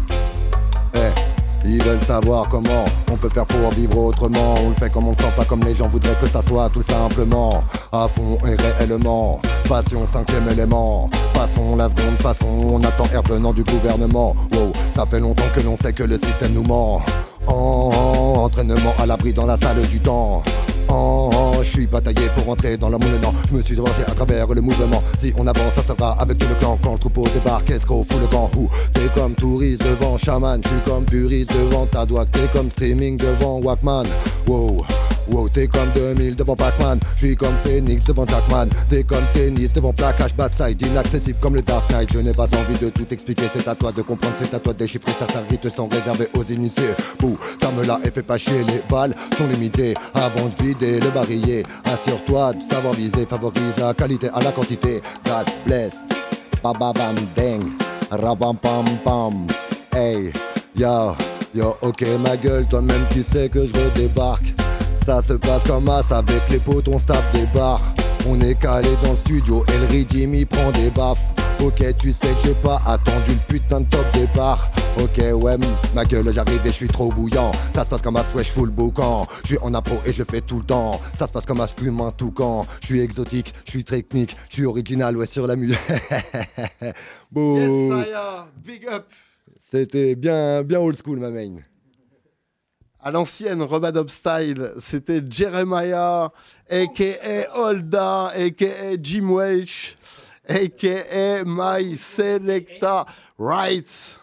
Hey. Ils veulent savoir comment on peut faire pour vivre autrement. On le fait comme on le sent, pas comme les gens voudraient que ça soit, tout simplement. À fond et réellement. Passion, cinquième élément. Passons la seconde façon, on attend air venant du gouvernement. Wow, ça fait longtemps que l'on sait que le système nous ment. Oh, oh, entraînement à l'abri dans la salle du temps. Oh, oh, je suis bataillé pour entrer dans la moule, non, je me suis rangé à travers le mouvement. Si on avance, ça sera avec tout le clan. Quand le troupeau débarque, qu'on fout le camp? Ou t'es comme touriste devant chaman, je suis comme puriste devant ta doigt, t'es comme streaming devant Walkman. Wow. Wow, t'es comme 2000 devant Batman, je suis comme Phoenix devant Jackman, t'es comme tennis devant plaquage, backside, inaccessible comme le Dark Knight. Je n'ai pas envie de tout expliquer, c'est à toi de comprendre, c'est à toi de déchiffrer. Certains rites sont réservés aux initiés. Bouh, ferme-la et fais pas chier, les balles sont limitées. Avant de vider le barillet, assure-toi de savoir viser, favorise la qualité à la quantité. God bless, ba ba bam bang, rabam pam pam, hey, yo, yo, ok ma gueule, toi-même tu sais que je redébarque. Ça se passe comme as avec les potes, on se tape des barres. On est calé dans le studio et le rythme il prend des baffes. Ok, tu sais que j'ai pas attendu le putain de top départ. Ok, ouais, ma gueule, j'arrive et je suis trop bouillant. Ça se passe comme un ouais, je fous le boucan. Je suis en impro et je le fais tout le temps. Ça se passe comme un plume un toucan. Je suis exotique, je suis technique, je suis original, ouais, sur la musique.
Yes, big up.
C'était bien, bien old school, ma main.
À l'ancienne Robadob Style, c'était Jeremiah, aka Holda, aka Jim Welch, aka My Selecta Right.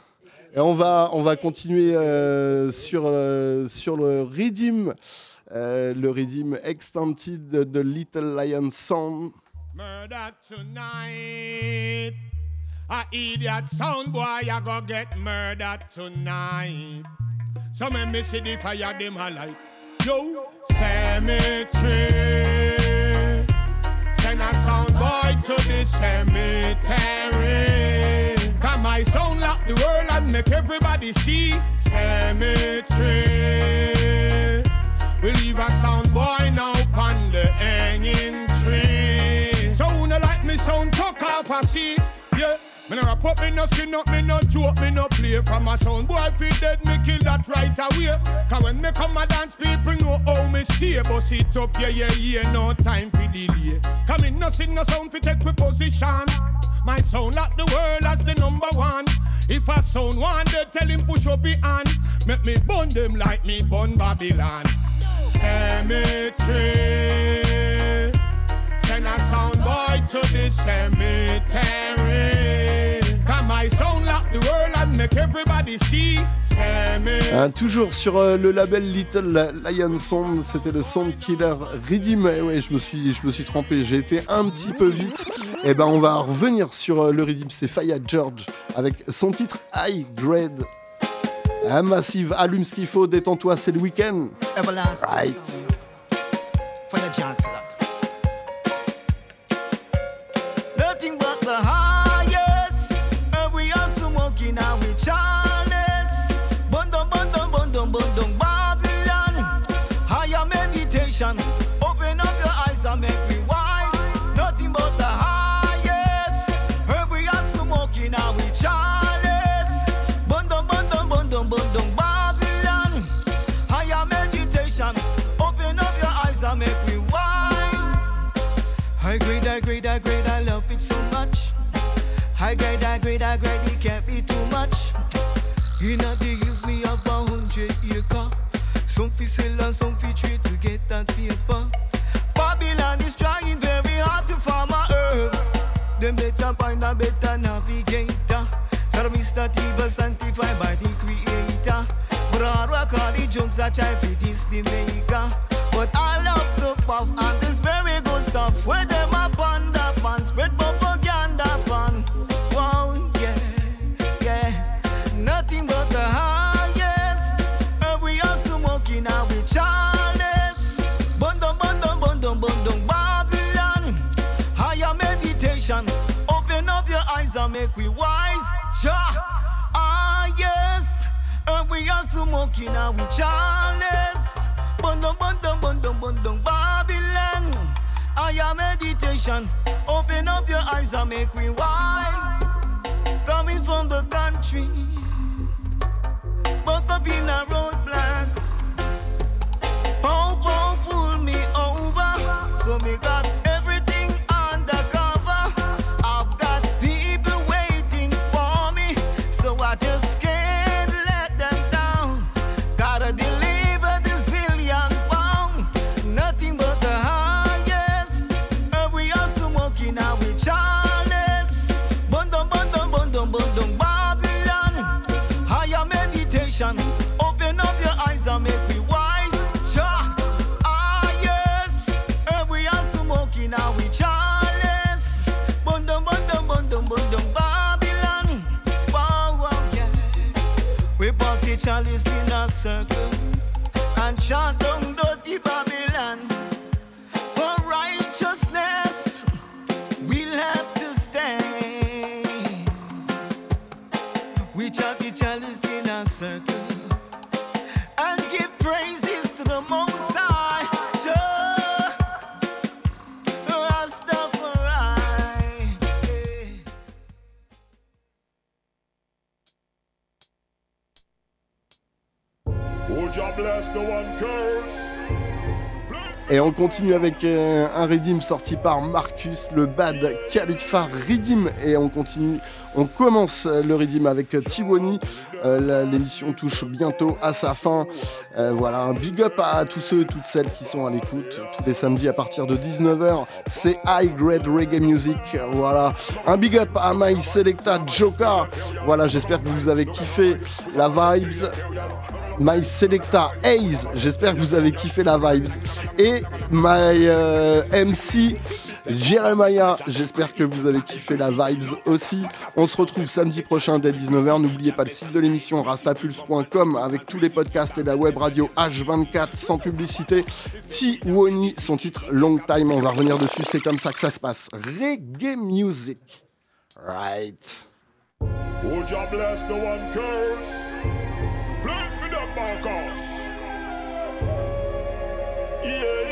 Et on va, on va continuer euh, sur, euh, sur le Redeem, euh, le Redeem Extended de Little Lion Song.
Murder tonight. A idiot sound boy, I go get murdered tonight. So me me see the fire them a light. Yo, cemetery. Send a sound boy to the cemetery. Come my sound lock the world and make everybody see. Cemetery. We leave a sound boy now on the hanging tree. So who no like me sound chuck off a see. Yeah. Me no rap up, me no skin up, me no joke, me no play From a sound. Boy fi dead, me kill that right away. Cause when me come a dance, people know how me stay. Bust it up, yeah, yeah, yeah, no time fi delay. Come in, no sing, no sound fi take we position. My sound lock the world as the number one. If a sound one, they tell him push up his hand. Make me burn them like me burn Babylon. Cemetery. Send a sound boy to the cemetery. Come my sound lock the world and make everybody see. Cemetery.
Hein, toujours sur euh, le label Little Lion Sound, c'était le Sound Killer Redeem. Et ouais, je me suis, je me suis trompé, j'ai été un petit peu vite. Et ben, on va revenir sur euh, le Redeem, c'est Faya George avec son titre High Grade. Un massive, allume ce qu'il faut, détends-toi, c'est le week-end. Right.
Johnson. High grade, I love it so much. High grade, high grade, high grade, it can't be too much. In a day, use me of a hundred acre. Some fi sell and some fi trade to get that paper. Babylon is trying very hard to farm a herb. Them better find a better navigator. Cause Mr. Tiva sanctified by the creator. Broad rock all the jokes that try for this the maker. Smoking out with Charles. Bundum, bundum, bundum, bundum, Babylon. Higher meditation. Open up your eyes and make we wise. Coming from the country.
Continue avec euh, un Redeem sorti par Marcus, le Bad Khalifa Redeem. Et on continue, on commence le Redeem avec Tiwani. Euh, L'émission touche bientôt à sa fin. Euh, voilà, un big up à tous ceux et toutes celles qui sont à l'écoute tous les samedis à partir de 19h. C'est High Grade Reggae Music. Voilà, un big up à My Selecta Joker. Voilà, j'espère que vous avez kiffé la vibes. My Selecta Haze, j'espère que vous avez kiffé la vibes. Et My euh, MC Jeremiah, j'espère que vous avez kiffé la vibes aussi. On se retrouve samedi prochain dès 19h. N'oubliez pas le site de l'émission rastapulse.com avec tous les podcasts et la web radio H24 sans publicité. T-Woni, son titre Long Time, on va revenir dessus, c'est comme ça que ça se passe. Reggae music. Right.
Blood for the Marcos. Yeah.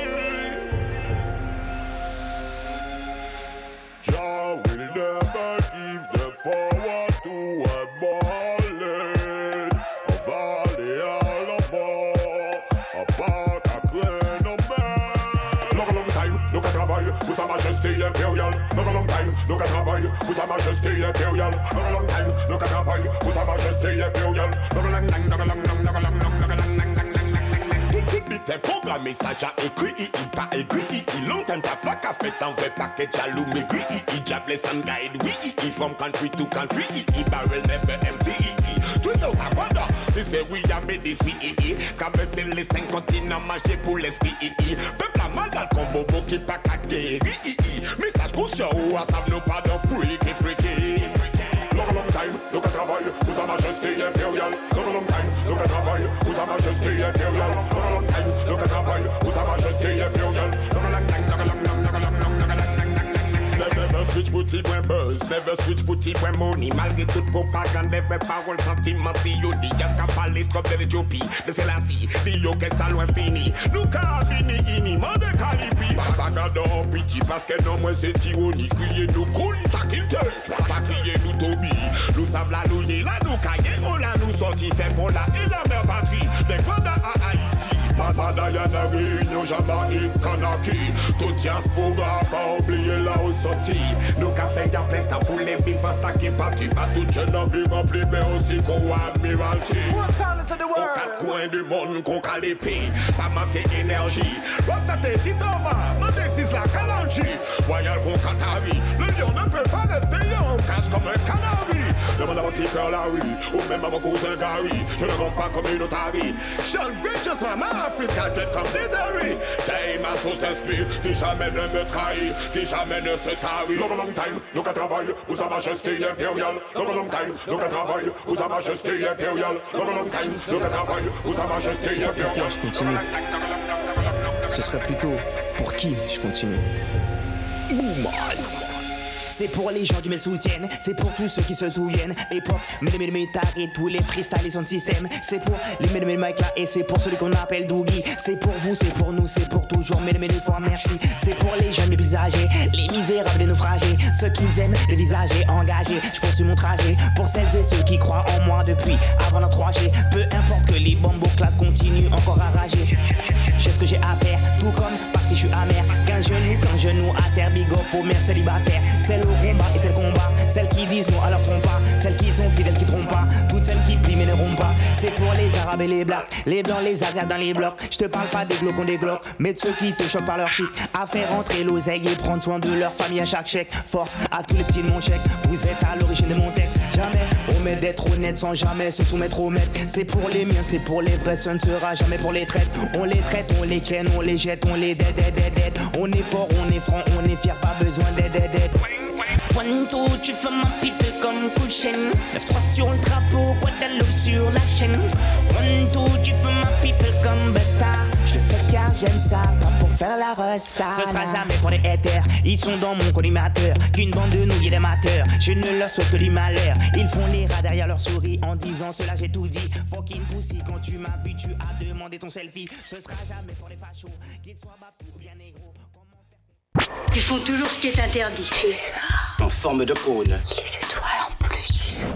Sous sa majesté impériale, look a long time, look at travail. Sous sa majesté impériale, look a long time, look at travail. Sous sa majesté impériale, look a long time, look a long time, look a long time, look a long time, T'es programmé, ça j'a a il t'a écrit, il longtemps ta flaque a fait un vrai paquet jaloux, mais gris, il diable sans guide, oui, il from country to country, il barrel never empty, tout out a wonder, si c'est oui, mes des oui, traverser les cinq continents, manger pour l'esprit, peuple a mal dans le combo, beau qui pas qu'à guérir, message conscient, ou à savent nos pas de freak et freaky. Long, long time, look at travail, sous sa majesté impériale. Long, long time, look at travail, sous sa majesté impériale. Long, long time, look at travail, sous sa majesté impériale. switch bouti pwen buzz, never switch bouti pwen money. Malge tout propagande, ve parol sentimenti yodi Yan ka pale trop de l'Ethiopi, de Selassie, di yo ke salwen fini. Nou ka vini ini, mande kalipi Bagado piti, paske nan mwen se tironi Kriye nou koun takinte, patriye nou tobi Nou sav la nou ye la, nou kaye ou oh, la nou sosi Fè pou bon, la e la mer patri, de kwa da a aye Madayaneri, Jamaïque, Kanaki Tout diaspora, pas oublier la sortie Nous café flex, ça pour les vivants, ça qui parti Pas tout jeune en vivant, plus mais aussi qu'on admiralty. Au quatre coins du monde qu'on calépé Pas manquer énergie Rostate, Kitova, Mandexis, la Kalanchi Royal qu'on Qatari Le lion ne peut pas rester, on cache comme un cannabis. Demande à mon petit frère Larry, ou même à mon cousin Gary. Je ne pas comme une otarie. Sean Bridges, maman Africa, jet comme Desiree. T'es ma source d'esprit, qui jamais ne me trahit, qui jamais ne se tarit. Long, long time, travail, où sa majesté impériale. Long, long time, look at travail, où sa majesté impériale. Long, long time, look at travail, où sa majesté impériale.
Je continue. Ce serait plutôt pour qui je continue?
C'est pour les gens qui me soutiennent, c'est pour tous ceux qui se souviennent. Époque, les métal et tous les freestyles et son système. C'est pour les médemés Mike là et c'est pour celui qu'on appelle Doogie. C'est pour vous, c'est pour nous, c'est pour toujours. Mais les fois merci. C'est pour les jeunes, les plus âgés, les misérables, les naufragés. Ceux qui aiment les visages engagés. Je poursuis mon trajet pour celles et ceux qui croient en moi depuis avant la 3G. Peu importe que les bombes continuent encore à rager. Je sais ce que j'ai à faire, tout comme parce que je suis amer. Qu'un genou, qu'un genou à terre, big up aux mères célibataires. Celles au combat et celles combat, celles qui disent non à leur pas, celles qui sont fidèles qui trompent pas, toutes celles qui plient mais ne rompent pas. C'est pour les arabes et les blacks, les blancs, les asiates dans les blocs. Je te parle pas des glauques, des glocks, mais de ceux qui te choquent par leur chic. À faire entrer l'oseille et prendre soin de leur famille à chaque chèque. Force à tous les petits de mon chèque, vous êtes à l'origine de mon texte. Jamais on d'être honnête sans jamais se soumettre au maître. C'est pour les miens, c'est pour les vrais, ce ne sera jamais pour les traites. On les traite, on les ken, on les jette, on les dead, dead, dead, dead. On est fort, on est franc, on est fier, pas besoin d'aide, dead. One, two, tu fais ma pipe comme couchen 9-3 sur le drapeau, Guadeloupe sur la chaîne. One, two, tu fais ma pipe comme Besta. Je le fais car j'aime ça, pas pour faire la resta. Ce sera jamais pour les haters, ils sont dans mon collimateur. Qu'une bande de nouilles d'amateurs, je ne leur souhaite que du malheur. Ils font les rats derrière leur souris en disant cela j'ai tout dit. Fucking pussy, quand tu m'as vu, tu as demandé ton selfie. Ce sera jamais pour les fachos, qu'ils soient bapous ou bien négro.
Ils font toujours ce qui est interdit.
En forme de cône.
Les étoiles en plus.